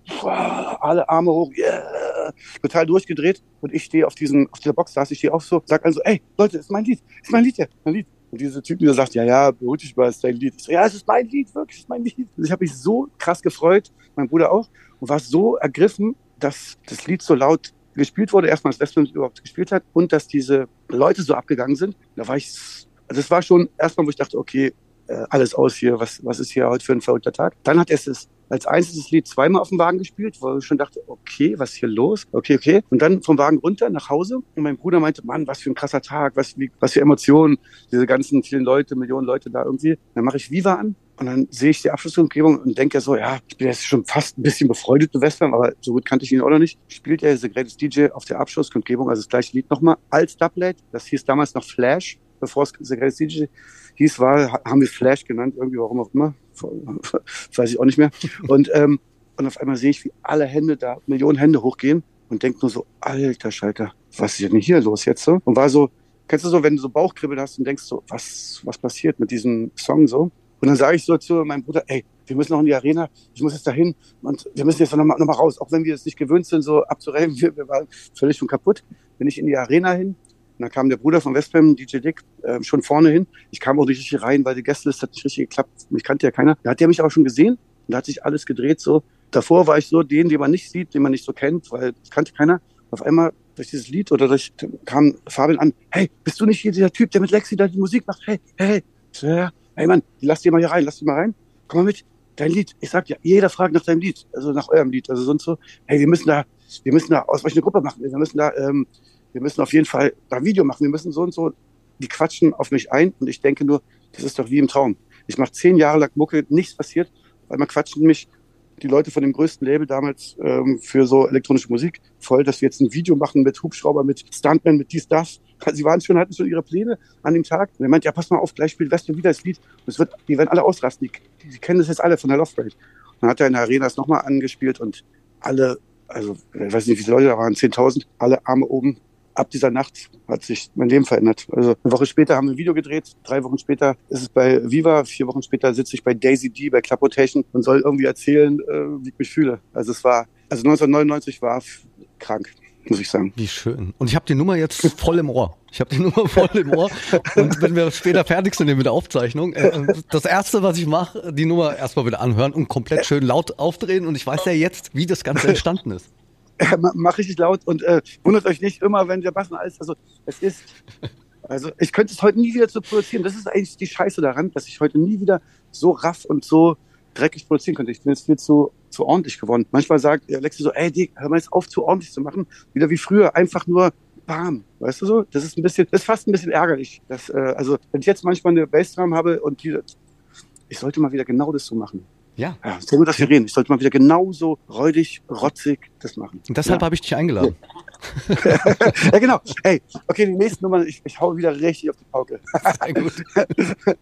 alle Arme hoch, yeah, total durchgedreht. Und ich stehe auf diesem, auf dieser Box, saß ich stehe auch so, sag also, ey, Leute, ist mein Lied, ist mein Lied ja, mein Lied. Und dieser Typ, der sagt, ja, ja, beruhig dich mal, ist dein Lied. Ich so, ja, es ist mein Lied, wirklich, es ist mein Lied. Und ich habe mich so krass gefreut, mein Bruder auch, und war so ergriffen, dass das Lied so laut gespielt wurde, erstmal als Westman überhaupt gespielt hat und dass diese Leute so abgegangen sind. Da war ich, also das war schon erstmal, wo ich dachte, okay, äh, alles aus hier, was, was ist hier heute für ein verrückter Tag. Dann hat es als einziges Lied zweimal auf dem Wagen gespielt, wo ich schon dachte, okay, was ist hier los? Okay, okay. Und dann vom Wagen runter nach Hause und mein Bruder meinte, Mann, was für ein krasser Tag, was, wie, was für Emotionen, diese ganzen vielen Leute, Millionen Leute da irgendwie. Dann mache ich Viva an und dann sehe ich die Abschlussumgebung und denke so, ja, ich bin jetzt schon fast ein bisschen befreundet mit Western, aber so gut kannte ich ihn auch noch nicht. Spielt er The Greatest DJ auf der Abschlusskundgebung, also das gleiche Lied nochmal, als Doublet. Das hieß damals noch Flash, bevor es DJ hieß, war, haben wir Flash genannt, irgendwie, warum auch immer. Weiß ich auch nicht mehr. Und, ähm, und auf einmal sehe ich, wie alle Hände da, Millionen Hände hochgehen und denke nur so, alter Schalter, was ist denn hier los jetzt so? Und war so, kennst du so, wenn du so Bauchkribbel hast und denkst so, was, was passiert mit diesem Song so? Und dann sage ich so zu meinem Bruder, ey, wir müssen noch in die Arena, ich muss jetzt dahin und wir müssen jetzt noch mal, noch mal raus, auch wenn wir es nicht gewöhnt sind, so abzuräumen, wir, wir waren völlig schon kaputt. Bin ich in die Arena hin, Und dann kam der Bruder von Westpham, DJ Dick, äh, schon vorne hin. Ich kam auch nicht richtig rein, weil die Gästeliste hat nicht richtig geklappt. Mich kannte ja keiner. Da hat der mich aber schon gesehen und da hat sich alles gedreht so. Davor war ich so den, den man nicht sieht, den man nicht so kennt, weil das kannte keiner. Auf einmal durch dieses Lied oder durch kam Fabian an, hey, bist du nicht hier dieser Typ, der mit Lexi da die Musik macht? Hey, hey, hey. Hey Mann, lass dir mal hier rein, lass dir mal rein. Komm mal mit. Dein Lied. Ich sag ja, jeder fragt nach deinem Lied, also nach eurem Lied. Also sonst so, hey, wir müssen da, wir müssen da ausweichende Gruppe machen. Wir müssen da, ähm, wir müssen auf jeden Fall ein Video machen. Wir müssen so und so. Die quatschen auf mich ein und ich denke nur, das ist doch wie im Traum. Ich mache zehn Jahre lang Mucke, nichts passiert, weil man quatschen mich die Leute von dem größten Label damals ähm, für so elektronische Musik voll, dass wir jetzt ein Video machen mit Hubschrauber, mit Stuntman, mit dies, das. Also sie waren schon, hatten schon ihre Pläne an dem Tag. Und er meint, ja, pass mal auf, gleich spielt Western wieder das Lied. Und es wird, die werden alle ausrasten. Die, die kennen das jetzt alle von der Love Parade. Dann hat er in der Arena es nochmal angespielt und alle, also ich weiß nicht, wie viele Leute da waren, 10.000, alle Arme oben, ab dieser Nacht hat sich mein Leben verändert. Also eine Woche später haben wir ein Video gedreht, drei Wochen später ist es bei Viva, vier Wochen später sitze ich bei Daisy D, bei Club Rotation und soll irgendwie erzählen, äh, wie ich mich fühle. Also es war, also 1999 war krank, muss ich sagen. Wie schön. Und ich habe die Nummer jetzt voll im Ohr. Ich habe die Nummer voll im Ohr. Und wenn wir später fertig sind mit der Aufzeichnung, äh, das erste, was ich mache, die Nummer erstmal wieder anhören und komplett schön laut aufdrehen. Und ich weiß ja jetzt, wie das Ganze entstanden ist. mach richtig laut und äh, wundert euch nicht immer, wenn Bass und alles, also es ist, also ich könnte es heute nie wieder so produzieren. Das ist eigentlich die Scheiße daran, dass ich heute nie wieder so raff und so dreckig produzieren könnte. Ich bin jetzt viel zu, zu ordentlich geworden. Manchmal sagt Alexi so, ey Dick, hör mal jetzt auf, zu ordentlich zu machen. Wieder wie früher, einfach nur bam. Weißt du so? Das ist ein bisschen, das ist fast ein bisschen ärgerlich. Dass, äh, also wenn ich jetzt manchmal eine Bassdrum habe und die, ich sollte mal wieder genau das so machen. Ja. ja. Sehr gut, dass wir reden. Ich sollte mal wieder genauso räudig, rotzig das machen. Und deshalb ja. habe ich dich eingeladen. ja, genau. Hey, okay, die nächsten Nummern, ich, ich hau wieder richtig auf die Pauke. Sehr gut.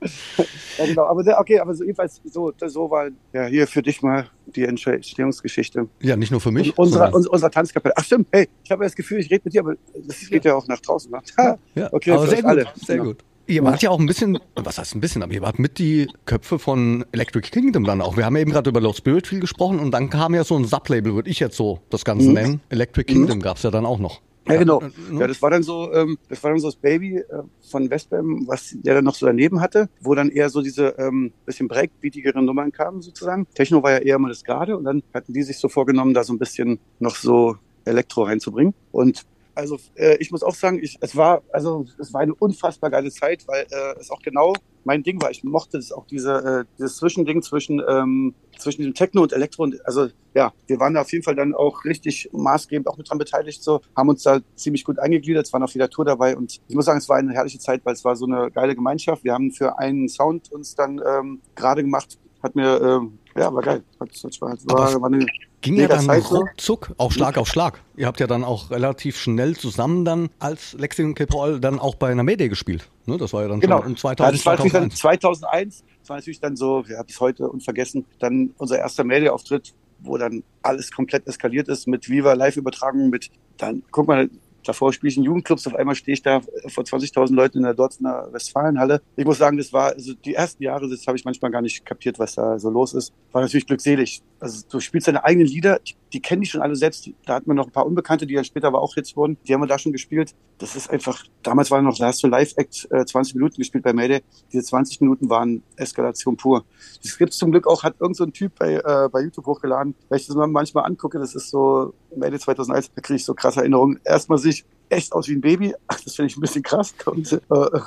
ja, genau. Aber okay, aber so, jedenfalls so, so war ja hier für dich mal die Entstehungsgeschichte. Ja, nicht nur für mich. Und unserer, unserer Tanzkapelle. Ach stimmt, hey, ich habe das Gefühl, ich rede mit dir, aber das geht ja auch nach draußen. Ne? ja, okay, aber sehr gut, alle. sehr genau. gut. Ihr wart ja auch ein bisschen, was heißt ein bisschen, aber ihr wart mit die Köpfe von Electric Kingdom dann auch. Wir haben ja eben gerade über Low Spirit viel gesprochen und dann kam ja so ein Sublabel, würde ich jetzt so das Ganze mhm. nennen. Electric Kingdom mhm. gab es ja dann auch noch. Ja, genau. Ja, das war dann so, ähm, das war dann so das Baby äh, von Westbam, was der dann noch so daneben hatte, wo dann eher so diese ähm, bisschen breakbeatigeren Nummern kamen sozusagen. Techno war ja eher mal das Garde und dann hatten die sich so vorgenommen, da so ein bisschen noch so Elektro reinzubringen. Und also äh, ich muss auch sagen, ich, es war also es war eine unfassbar geile Zeit, weil äh, es auch genau mein Ding war. Ich mochte es auch diese äh, dieses Zwischending zwischen ähm, zwischen dem Techno und Elektro. Und, also ja, wir waren da auf jeden Fall dann auch richtig maßgebend auch mit dran beteiligt. So haben uns da ziemlich gut eingegliedert. Es waren auch wieder Tour dabei und ich muss sagen, es war eine herrliche Zeit, weil es war so eine geile Gemeinschaft. Wir haben für einen Sound uns dann ähm, gerade gemacht. Hat mir ähm, ja war geil. Hat, war, war, war eine Ging ja dann ruckzuck, auch Schlag auf Schlag. Ihr habt ja dann auch relativ schnell zusammen dann als Lexi und Paul dann auch bei einer Mayday gespielt. Ne? Das war ja dann genau. schon in 2000, ja, das war 2001. 2001. Das war natürlich dann so, ja, bis heute unvergessen, dann unser erster Mayday-Auftritt, wo dann alles komplett eskaliert ist mit Viva Live-Übertragung, mit dann, guck mal, Davor spiele ich in Jugendclubs, auf einmal stehe ich da vor 20.000 Leuten in der Dortmunder Westfalenhalle. Ich muss sagen, das war, also die ersten Jahre, das habe ich manchmal gar nicht kapiert, was da so los ist. War natürlich glückselig. Also du spielst deine eigenen Lieder, die, die kennen die schon alle selbst. Da hatten wir noch ein paar Unbekannte, die dann später aber auch Hits wurden. Die haben wir da schon gespielt. Das ist einfach, damals war noch, da hast du Live-Act äh, 20 Minuten gespielt bei Mayday. Diese 20 Minuten waren Eskalation pur. Das gibt's zum Glück auch, hat irgend so Typ bei, äh, bei YouTube hochgeladen. Wenn ich das manchmal angucke, das ist so Mayday 2001, da kriege ich so krasse Erinnerungen. Erstmal sich echt aus wie ein Baby. Ach, das finde ich ein bisschen krass und, äh,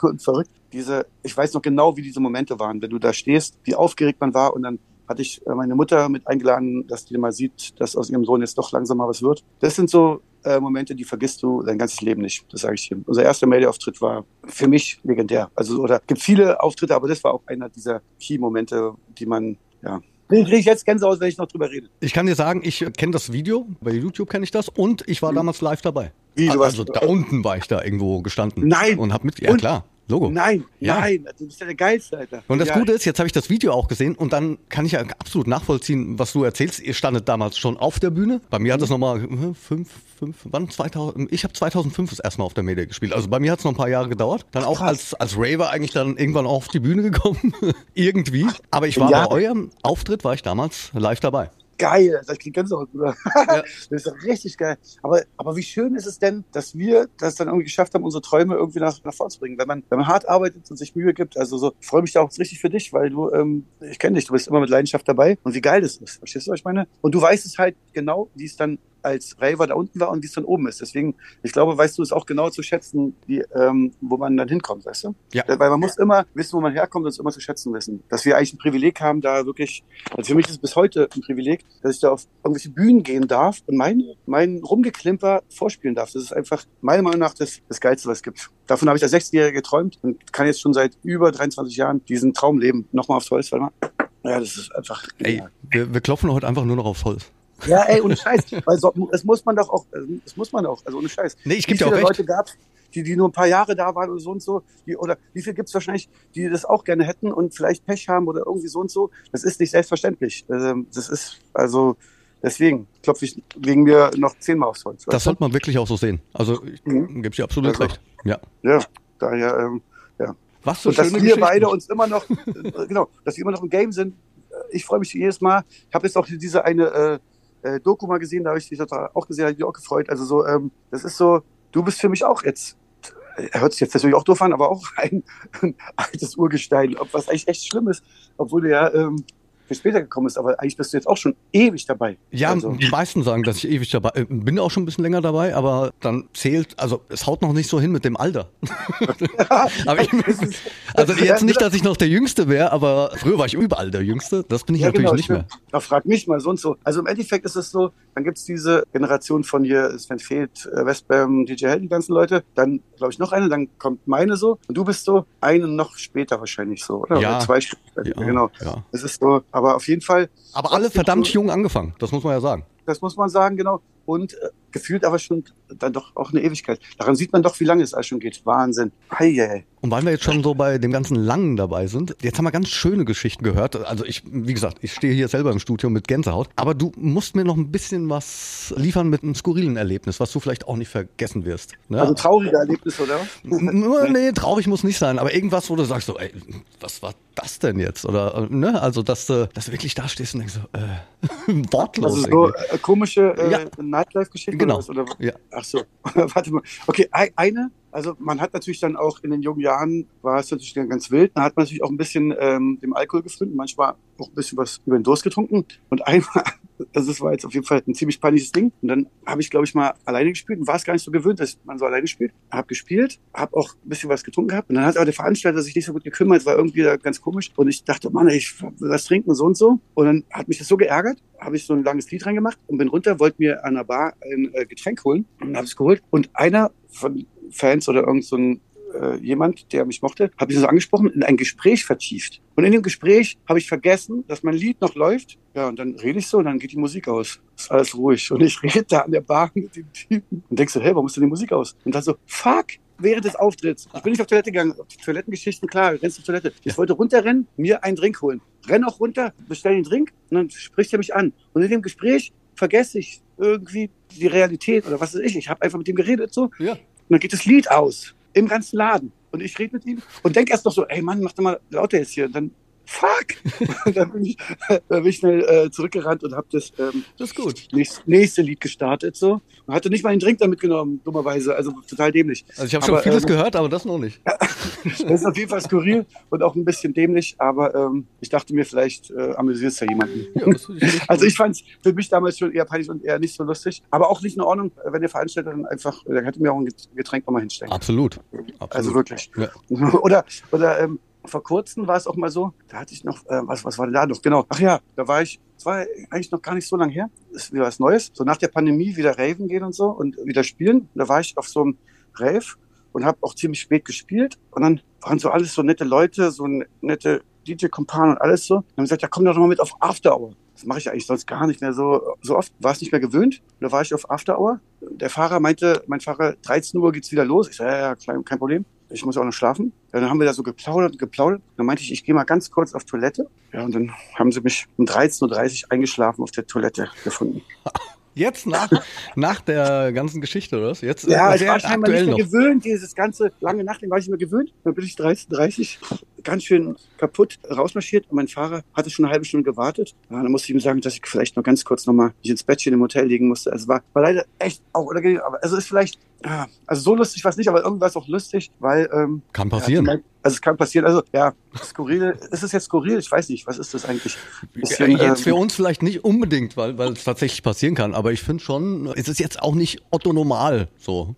und verrückt. Diese, ich weiß noch genau, wie diese Momente waren, wenn du da stehst, wie aufgeregt man war und dann hatte ich äh, meine Mutter mit eingeladen, dass die mal sieht, dass aus ihrem Sohn jetzt doch langsam mal was wird. Das sind so äh, Momente, die vergisst du dein ganzes Leben nicht. Das sage ich dir. Unser erster Media-Auftritt war für mich legendär. Also, oder gibt viele Auftritte, aber das war auch einer dieser Key-Momente, die man, ja, kriege ich jetzt Gänsehaut, wenn ich noch drüber rede. Ich kann dir sagen, ich kenne das Video, bei YouTube kenne ich das und ich war mhm. damals live dabei. Wie, du also da unten war ich da irgendwo gestanden. Nein. Und hab mit, ja und? klar. Logo. Nein, ja. nein, du bist ja der Geilste, Alter. Und das ja. Gute ist, jetzt habe ich das Video auch gesehen und dann kann ich ja absolut nachvollziehen, was du erzählst. Ihr standet damals schon auf der Bühne. Bei mir hat es nochmal fünf, fünf, wann 2000, ich habe 2005 das erste Mal auf der Media gespielt. Also bei mir hat es noch ein paar Jahre gedauert. Dann auch als, als Raver eigentlich dann irgendwann auch auf die Bühne gekommen. Irgendwie. Aber ich war ja. bei eurem Auftritt, war ich damals live dabei. Geil. Das klingt ganz auch Bruder. Ja. Das ist richtig geil. Aber, aber wie schön ist es denn, dass wir das dann irgendwie geschafft haben, unsere Träume irgendwie nach, nach vorne zu bringen. Wenn man, wenn man hart arbeitet und sich Mühe gibt, also so, ich freue mich da auch richtig für dich, weil du, ähm, ich kenne dich, du bist immer mit Leidenschaft dabei und wie geil das ist. Verstehst du, was ich meine? Und du weißt es halt genau, wie es dann als Raver da unten war und wie es dann oben ist. Deswegen, ich glaube, weißt du es auch genau zu schätzen, wie, ähm, wo man dann hinkommt, weißt du? Ja. Weil man muss immer wissen, wo man herkommt und es immer zu schätzen wissen. Dass wir eigentlich ein Privileg haben, da wirklich, also für mich ist es bis heute ein Privileg, dass ich da auf irgendwelche Bühnen gehen darf und mein, mein Rumgeklimper vorspielen darf. Das ist einfach meiner Meinung nach das, das Geilste, was es gibt. Davon habe ich als 16-Jähriger geträumt und kann jetzt schon seit über 23 Jahren diesen Traum leben. Nochmal aufs Holz, warte mal. Ja, das ist einfach. Ey, wir, wir klopfen heute einfach nur noch aufs Holz. Ja, ey, ohne Scheiß. Weil so, es muss man doch auch, es muss man auch, also ohne Scheiß. Nee, ich Wie geb dir auch viele recht. Leute gab die, die nur ein paar Jahre da waren oder so und so, die, oder wie viel gibt's wahrscheinlich, die das auch gerne hätten und vielleicht Pech haben oder irgendwie so und so. Das ist nicht selbstverständlich. Ähm, Das ist, also, deswegen klopfe ich wegen mir noch zehnmal aufs Holz. Das sollte man wirklich auch so sehen. Also, ich Mhm. gebe dir absolut Also- recht. Ja. Ja, daher, ähm, ja. Was für und dass wir beide uns immer noch, äh, genau, dass wir immer noch im Game sind. Äh, Ich freue mich jedes Mal. Ich habe jetzt auch diese eine äh, äh, Doku mal gesehen, da habe ich dich total auch gesehen, habe ich mich auch gefreut. Also so, ähm, das ist so, du bist für mich auch jetzt, er hört sich jetzt natürlich auch doof an, aber auch ein, ein altes Urgestein, ob- was eigentlich echt schlimm ist, obwohl du ja ähm, viel später gekommen bist, aber eigentlich bist du jetzt auch schon ewig dabei. Ja, also, die meisten sagen, dass ich ewig dabei äh, bin auch schon ein bisschen länger dabei, aber dann zählt, also es haut noch nicht so hin mit dem Alter. aber ich, also jetzt nicht, dass ich noch der Jüngste wäre, aber früher war ich überall der Jüngste. Das bin ich Ja, natürlich genau, nicht mehr. Da frag mich mal so und so. Also im Endeffekt ist es so, dann gibt's diese Generation von hier, Sven Feth, äh, Westbam, DJ Hell, die ganzen Leute. Dann, glaube ich, noch eine, dann kommt meine so. Und du bist so eine noch später wahrscheinlich so, oder? Ja. Oder zwei Stunden. Ja, genau. ja. Es ist so, aber auf jeden Fall, Aber alle verdammt so- jung angefangen, das muss man ja sagen. das muss man sagen, genau. Und äh, gefühlt aber schon dann doch auch eine Ewigkeit. Daran sieht man doch, wie lange es alles schon geht. Wahnsinn. Hey, Und weil wir jetzt schon so bei dem ganzen Langen dabei sind, jetzt haben wir ganz schöne Geschichten gehört. Also ich, wie gesagt, ich stehe hier selber im Studio mit Gänsehaut, aber du musst mir noch ein bisschen was liefern mit einem skurrilen Erlebnis, was du vielleicht auch nicht vergessen wirst. Ne? Also traurige Erlebnisse, oder? Nee, traurig muss nicht sein, aber irgendwas, wo du sagst so, ey, was war das denn jetzt? Oder, ne, also, dass du, dass du wirklich da stehst und denkst so, äh, wortlos. Also so irgendwie. äh, komische äh, Ja. Nightlife-Geschichten Genau. oder was? Oder? Ja. Ach so, warte mal. Okay, ei- eine, also man hat natürlich dann auch in den jungen Jahren, war es natürlich dann ganz wild, da hat man natürlich auch ein bisschen ähm, dem Alkohol gefründet, manchmal auch ein bisschen was über den Durst getrunken. Und einmal, also das war jetzt auf jeden Fall ein ziemlich peinliches Ding. Und dann habe ich, glaube ich, mal alleine gespielt und war es gar nicht so gewöhnt, dass man so alleine spielt. Habe gespielt, habe auch ein bisschen was getrunken gehabt. Und dann hat aber der Veranstalter sich nicht so gut gekümmert, war irgendwie da ganz komisch. Und ich dachte, Mann, ich will was trinken so und so. Und dann hat mich das so geärgert, habe ich so ein langes Lied reingemacht und bin runter, wollte mir an der Bar ein äh, Getränk holen und habe es geholt. Und einer von Fans oder irgend so ein äh, jemand, der mich mochte, habe ich so angesprochen, in ein Gespräch vertieft. Und in dem Gespräch habe ich vergessen, dass mein Lied noch läuft. Ja, und dann rede ich so und dann geht die Musik aus. Ist alles ruhig. Und ich rede da an der Bar mit dem Typen und denk so, hey, warum ist denn die Musik aus? Und dann so, fuck, während des Auftritts. Ich bin nicht auf Toilette gegangen. Auf Toilettengeschichten, klar, du rennst auf Toilette. Ich wollte runterrennen, mir einen Drink holen. Renn auch runter, bestell den Drink und dann spricht er mich an. Und in dem Gespräch vergesse ich irgendwie die Realität oder was weiß ich. Ich habe einfach mit ihm geredet so. Ja. Und dann geht das Lied aus im ganzen Laden. Und ich rede mit ihm und denke erst noch so, ey Mann, mach doch mal lauter jetzt hier. Und dann, fuck! dann bin ich, dann bin ich schnell äh, zurückgerannt und habe das ähm, Das ist gut. nächste, nächste Lied gestartet so. Und hatte nicht mal einen Drink da mitgenommen, dummerweise. Also total dämlich. Also ich habe schon vieles ähm, gehört, aber das noch nicht. Das ist auf jeden Fall skurril und auch ein bisschen dämlich, aber ähm, ich dachte mir, vielleicht äh, amüsiert es ja jemanden. Ja, finde ich Also ich fand es für mich damals schon eher peinlich und eher nicht so lustig. Aber auch nicht in Ordnung, wenn der Veranstalter dann einfach, der hätte mir auch ein Getränk nochmal hinstellen. Absolut. Absolut. Also wirklich. Ja. Oder, oder ähm, vor kurzem war es auch mal so, da hatte ich noch, äh, was, was war da noch? Genau. Ach ja, da war ich, es war eigentlich noch gar nicht so lange her. Ist wieder was Neues. So nach der Pandemie wieder raven gehen und so und wieder spielen. Da war ich auf so einem Rave und habe auch ziemlich spät gespielt. Und dann waren so alles so nette Leute, so nette DJ-Kumpan und alles so. Und haben gesagt, ja komm doch mal mit auf After Hour. Das mache ich eigentlich sonst gar nicht mehr so, so oft. War es nicht mehr gewöhnt. Und da war ich auf After Hour. Der Fahrer meinte, mein Fahrer, 13 Uhr geht's wieder los. Ich sage, ja, ja, kein Problem. Ich muss auch noch schlafen. Ja, dann haben wir da so geplaudert und geplaudert. Dann meinte ich, ich gehe mal ganz kurz auf Toilette. Ja, und dann haben sie mich um 13.30 Uhr eingeschlafen auf der Toilette gefunden. Jetzt nach, nach der ganzen Geschichte, oder was? Jetzt Ja, ich war scheinbar nicht mehr noch. gewöhnt, dieses ganze lange Nacht, den war ich nicht mehr gewöhnt. Dann bin ich 13.30 Uhr ganz schön kaputt rausmarschiert und mein Fahrer hatte schon eine halbe Stunde gewartet. Ja, dann musste ich ihm sagen, dass ich vielleicht noch ganz kurz nochmal mich ins Bettchen im Hotel legen musste. Also war, war leider echt auch unangenehm. Aber also ist vielleicht, ja, also so lustig war es nicht, aber irgendwas auch lustig, weil ähm, Kann passieren. Ja, also es kann passieren. Also ja, skurril. Ist es jetzt skurril? Ich weiß nicht. Was ist das eigentlich? Ja, jetzt für ähm, uns vielleicht nicht unbedingt, weil, weil es tatsächlich passieren kann, aber ich finde schon, es ist jetzt auch nicht Otto normal so.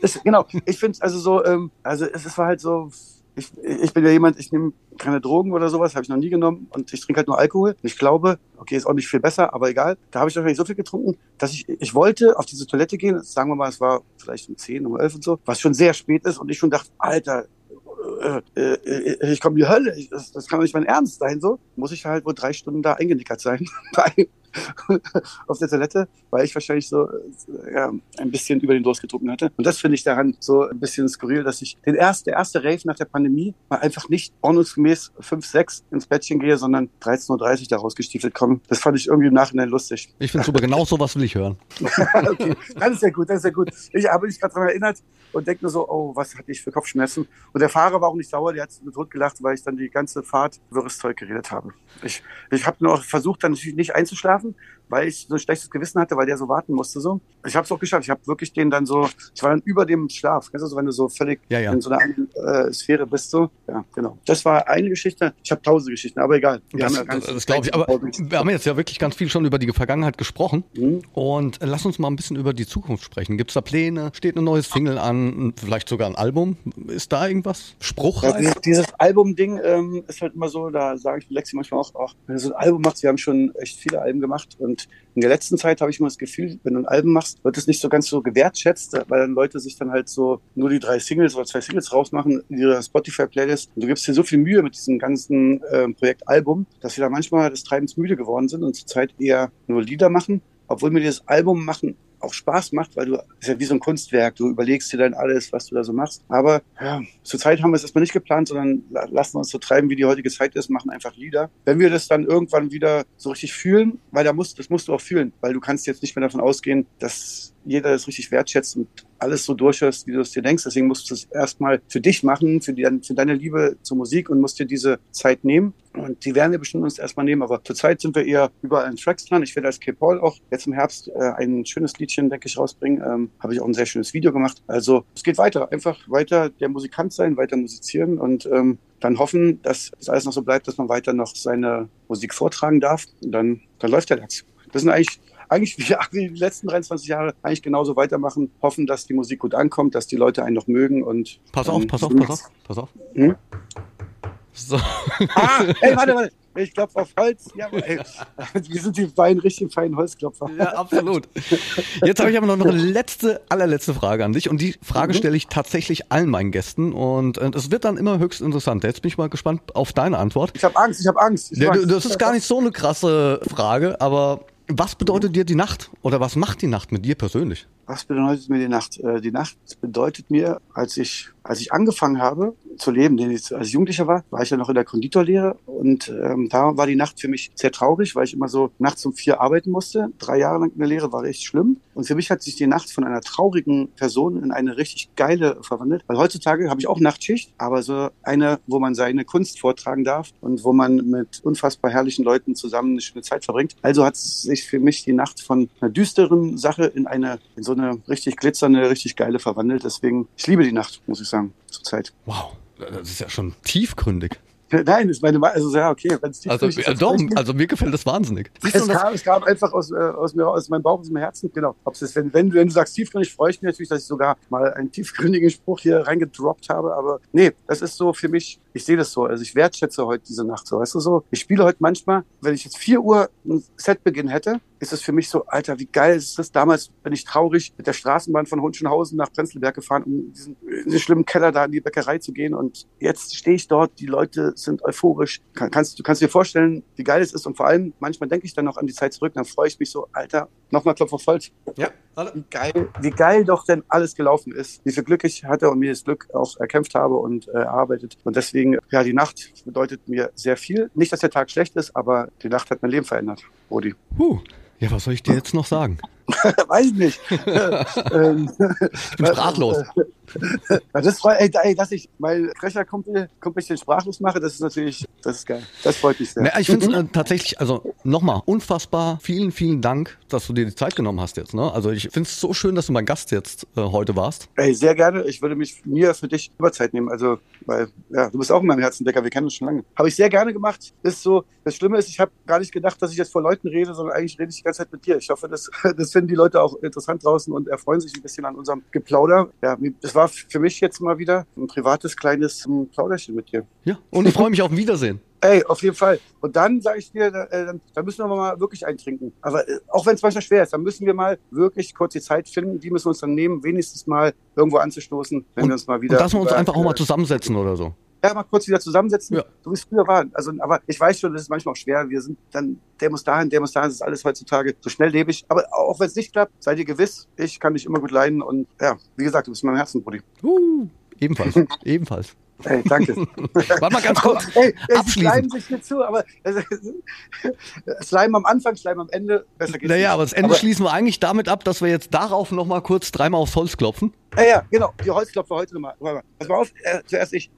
ist, genau. Ich finde also so, ähm, also es, es war halt so. Ich, ich bin ja jemand, ich nehme keine Drogen oder sowas, habe ich noch nie genommen und ich trinke halt nur Alkohol. Und ich glaube, okay, ist auch nicht viel besser, aber egal. Da habe ich wahrscheinlich so viel getrunken, dass ich, ich wollte auf diese Toilette gehen, sagen wir mal, es war vielleicht um 10, um 11 und so, was schon sehr spät ist und ich schon dachte, Alter, äh, äh, ich komme in die Hölle, das, das kann doch nicht mein Ernst sein, so. Muss ich halt wohl drei Stunden da eingenickert sein auf der Toilette, weil ich wahrscheinlich so äh, ja, ein bisschen über den Durst getrunken hatte. Und das finde ich daran so ein bisschen skurril, dass ich den erst, der erste Rave nach der Pandemie mal einfach nicht ordnungsgemäß 5, 6 ins Bettchen gehe, sondern 13.30 Uhr da rausgestiefelt komme. Das fand ich irgendwie im Nachhinein lustig. Ich finde super, genau sowas will ich hören. okay, das ist ja gut, das ist ja gut. Ich habe mich gerade daran erinnert und denke nur so, oh, was hatte ich für Kopfschmerzen. Und der Fahrer war auch nicht sauer, der hat mir totgelacht, weil ich dann die ganze Fahrt wirres Zeug geredet habe. Ich, ich habe nur versucht, dann natürlich nicht einzuschlafen, grave weil ich so ein schlechtes Gewissen hatte, weil der so warten musste. So. Ich habe es auch geschafft. Ich habe wirklich den dann so, ich war dann über dem Schlaf. Kennst du so, wenn du so völlig Ja, ja. in so einer anderen äh, Sphäre bist? So? Ja, genau. Das war eine Geschichte. Ich habe tausend Geschichten, aber egal. Wir Das, ja das, glaube ich. Aber wir haben jetzt ja wirklich ganz viel schon über die Vergangenheit gesprochen. Mhm. Und äh, lass uns mal ein bisschen über die Zukunft sprechen. Gibt es da Pläne? Steht ein neues Single an? Vielleicht sogar ein Album? Ist da irgendwas? Ja, Spruchreif? dieses, dieses Album-Ding ähm, ist halt immer so, da sage ich Lexi manchmal auch, auch, wenn du so ein Album machst, wir haben schon echt viele Alben gemacht und in der letzten Zeit habe ich immer das Gefühl, wenn du ein Album machst, wird es nicht so ganz so gewertschätzt, weil dann Leute sich dann halt so nur die drei Singles oder zwei Singles rausmachen in ihrer Spotify-Playlist. Und du gibst dir so viel Mühe mit diesem ganzen ähm, Projekt Album, dass wir da manchmal des Treibens müde geworden sind und zurzeit eher nur Lieder machen, obwohl mir dieses Album machen auch Spaß macht, weil du ist ja wie so ein Kunstwerk, du überlegst dir dann alles, was du da so machst. Aber ja, zurzeit haben wir es erstmal nicht geplant, sondern la- lassen uns so treiben, wie die heutige Zeit ist, machen einfach Lieder. Wenn wir das dann irgendwann wieder so richtig fühlen, weil da musst, das musst du auch fühlen, weil du kannst jetzt nicht mehr davon ausgehen, dass jeder das richtig wertschätzt und alles so durchhörst, wie du es dir denkst. Deswegen musst du es erstmal für dich machen, für, die, für deine Liebe zur Musik und musst dir diese Zeit nehmen. Und die werden wir bestimmt uns erstmal nehmen. Aber zurzeit sind wir eher überall in Tracks dran. Ich werde als K-Paul auch jetzt im Herbst äh, ein schönes Liedchen, denke ich, rausbringen. Ähm, Habe ich auch ein sehr schönes Video gemacht. Also es geht weiter. Einfach weiter der Musikant sein, weiter musizieren und ähm, dann hoffen, dass es alles noch so bleibt, dass man weiter noch seine Musik vortragen darf. Und dann, dann läuft der Lachs. Das sind eigentlich eigentlich wie die letzten 23 Jahre eigentlich genauso weitermachen, hoffen, dass die Musik gut ankommt, dass die Leute einen noch mögen und Pass auf, ähm, pass auf, pass auf, pass auf. Hm? So. Ah, ey, warte, warte. Ich klopfe auf Holz. Ja, ey. Wir sind die beiden richtig feinen Holzklopfer. Ja, absolut. Jetzt habe ich aber noch eine letzte, allerletzte Frage an dich und die Frage Mhm. stelle ich tatsächlich allen meinen Gästen und äh, es wird dann immer höchst interessant. Jetzt bin ich mal gespannt auf deine Antwort. Ich habe Angst, ich habe Angst. Ich hab Angst. Das ist gar nicht so eine krasse Frage, aber was bedeutet dir die Nacht oder was macht die Nacht mit dir persönlich? Was bedeutet mir die Nacht? Äh, Die Nacht bedeutet mir, als ich, als ich angefangen habe zu leben, als ich Jugendlicher war, war ich ja noch in der Konditorlehre und ähm, da war die Nacht für mich sehr traurig, weil ich immer so nachts um vier arbeiten musste. Drei Jahre lang in der Lehre war echt schlimm. Und für mich hat sich die Nacht von einer traurigen Person in eine richtig geile verwandelt. Weil heutzutage habe ich auch Nachtschicht, aber so eine, wo man seine Kunst vortragen darf und wo man mit unfassbar herrlichen Leuten zusammen eine schöne Zeit verbringt. Also hat sich für mich die Nacht von einer düsteren Sache in eine, in so eine richtig glitzernde, richtig geile verwandelt. Deswegen, ich liebe die Nacht, muss ich sagen, zurzeit. Wow, das ist ja schon tiefgründig. Nein, ist meine, Ma- also ja, okay, wenn es Also, äh, doch, also mir gefällt das wahnsinnig. Siehst Es das, kam, es kam einfach aus, äh, aus mir, aus meinem Bauch, aus meinem Herzen. Genau. Ob's das, wenn, wenn, wenn du sagst tiefgründig, freue ich mich natürlich, dass ich sogar mal einen tiefgründigen Spruch hier reingedroppt habe. Aber nee, das ist so für mich, ich sehe das so. Also ich wertschätze heute diese Nacht so. Weißt du so? Ich spiele heute manchmal, wenn ich jetzt 4 Uhr ein Setbeginn hätte, ist es für mich so, Alter, wie geil ist das? Damals bin ich traurig mit der Straßenbahn von Hunschenhausen nach Prenzlberg gefahren, um in diesen, in diesen schlimmen Keller da in die Bäckerei zu gehen. Und jetzt stehe ich dort, die Leute sind euphorisch. Kann, kannst, du kannst dir vorstellen, wie geil es ist. Und vor allem, manchmal denke ich dann noch an die Zeit zurück, dann freue ich mich so, Alter, nochmal Klopf auf Holz. ja, Wie geil, wie geil doch denn alles gelaufen ist. Wie viel Glück ich hatte und mir das Glück auch erkämpft habe und äh, erarbeitet. Und deswegen, ja, die Nacht bedeutet mir sehr viel. Nicht, dass der Tag schlecht ist, aber die Nacht hat mein Leben verändert, Rudi. Huh. Ja, was soll ich dir jetzt noch sagen? Weiß ich nicht. ähm, Ich bin sprachlos. Das freut, ey, ey, dass ich mein Sprecherkumpel Kumpel bisschen sprachlos mache, das ist natürlich, das ist geil. Das freut mich sehr. Na, ich finde es äh, tatsächlich, also nochmal, unfassbar. Vielen, vielen Dank, dass du dir die Zeit genommen hast jetzt. Ne? Also ich finde es so schön, dass du mein Gast jetzt äh, heute warst. Ey, sehr gerne. Ich würde mich mir für dich Überzeit nehmen. Also, weil, ja, du bist auch in meinem Herzen, Decker. Wir kennen uns schon lange. Habe ich sehr gerne gemacht. Ist so, das Schlimme ist, ich habe gar nicht gedacht, dass ich jetzt vor Leuten rede, sondern eigentlich rede ich ganze Zeit mit dir. Ich hoffe, das, das finden die Leute auch interessant draußen und erfreuen sich ein bisschen an unserem Geplauder. Ja, das war für mich jetzt mal wieder ein privates kleines ähm, Plauderchen mit dir. Ja, und ich freue mich auf ein Wiedersehen. Ey, auf jeden Fall. Und dann sage ich dir, äh, dann müssen wir mal wirklich eintrinken. Aber äh, auch wenn es manchmal schwer ist, dann müssen wir mal wirklich kurz die Zeit finden. Die müssen wir uns dann nehmen, wenigstens mal irgendwo anzustoßen, wenn Und, wir uns mal wieder. und dass wir uns über- einfach auch mal zusammensetzen oder so. Ja, mal kurz wieder zusammensetzen, Ja. so wie es früher war. Also, aber ich weiß schon, das ist manchmal auch schwer. Wir sind dann, der muss dahin, der muss dahin. Das ist alles heutzutage so schnelllebig. Aber auch wenn es nicht klappt, seid ihr gewiss, ich kann dich immer gut leiden. Und ja, wie gesagt, du bist in meinem Herzen, Brudi. Uh, ebenfalls, ebenfalls. Hey, danke. Warte mal ganz kurz. Ey, Abschließend. schleimen sich hier zu, aber äh, Slime am Anfang, Slime am Ende, besser geht's Naja, nicht. aber das Ende schließen wir eigentlich damit ab, dass wir jetzt darauf nochmal kurz dreimal aufs Holz klopfen. Ja, ja, genau. Die Holzklopfer heute nochmal. Warte mal. Pass mal auf, äh, zuerst ich.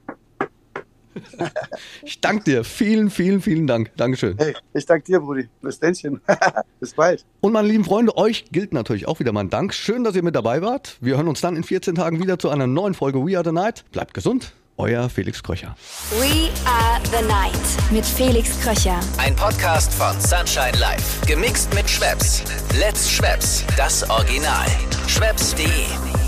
Ich danke dir. Vielen, vielen, vielen Dank. Dankeschön. Hey, ich danke dir, Brudi. Bis Dänchen. Bis bald. Und meine lieben Freunde, euch gilt natürlich auch wieder mein Dank. Schön, dass ihr mit dabei wart. Wir hören uns dann in 14 Tagen wieder zu einer neuen Folge We Are the Night. Bleibt gesund. Euer Felix Kröcher. We Are the Night mit Felix Kröcher. Ein Podcast von Sunshine Life. Gemixt mit Schwepps. Let's Schwepps. Das Original. Schwepps.de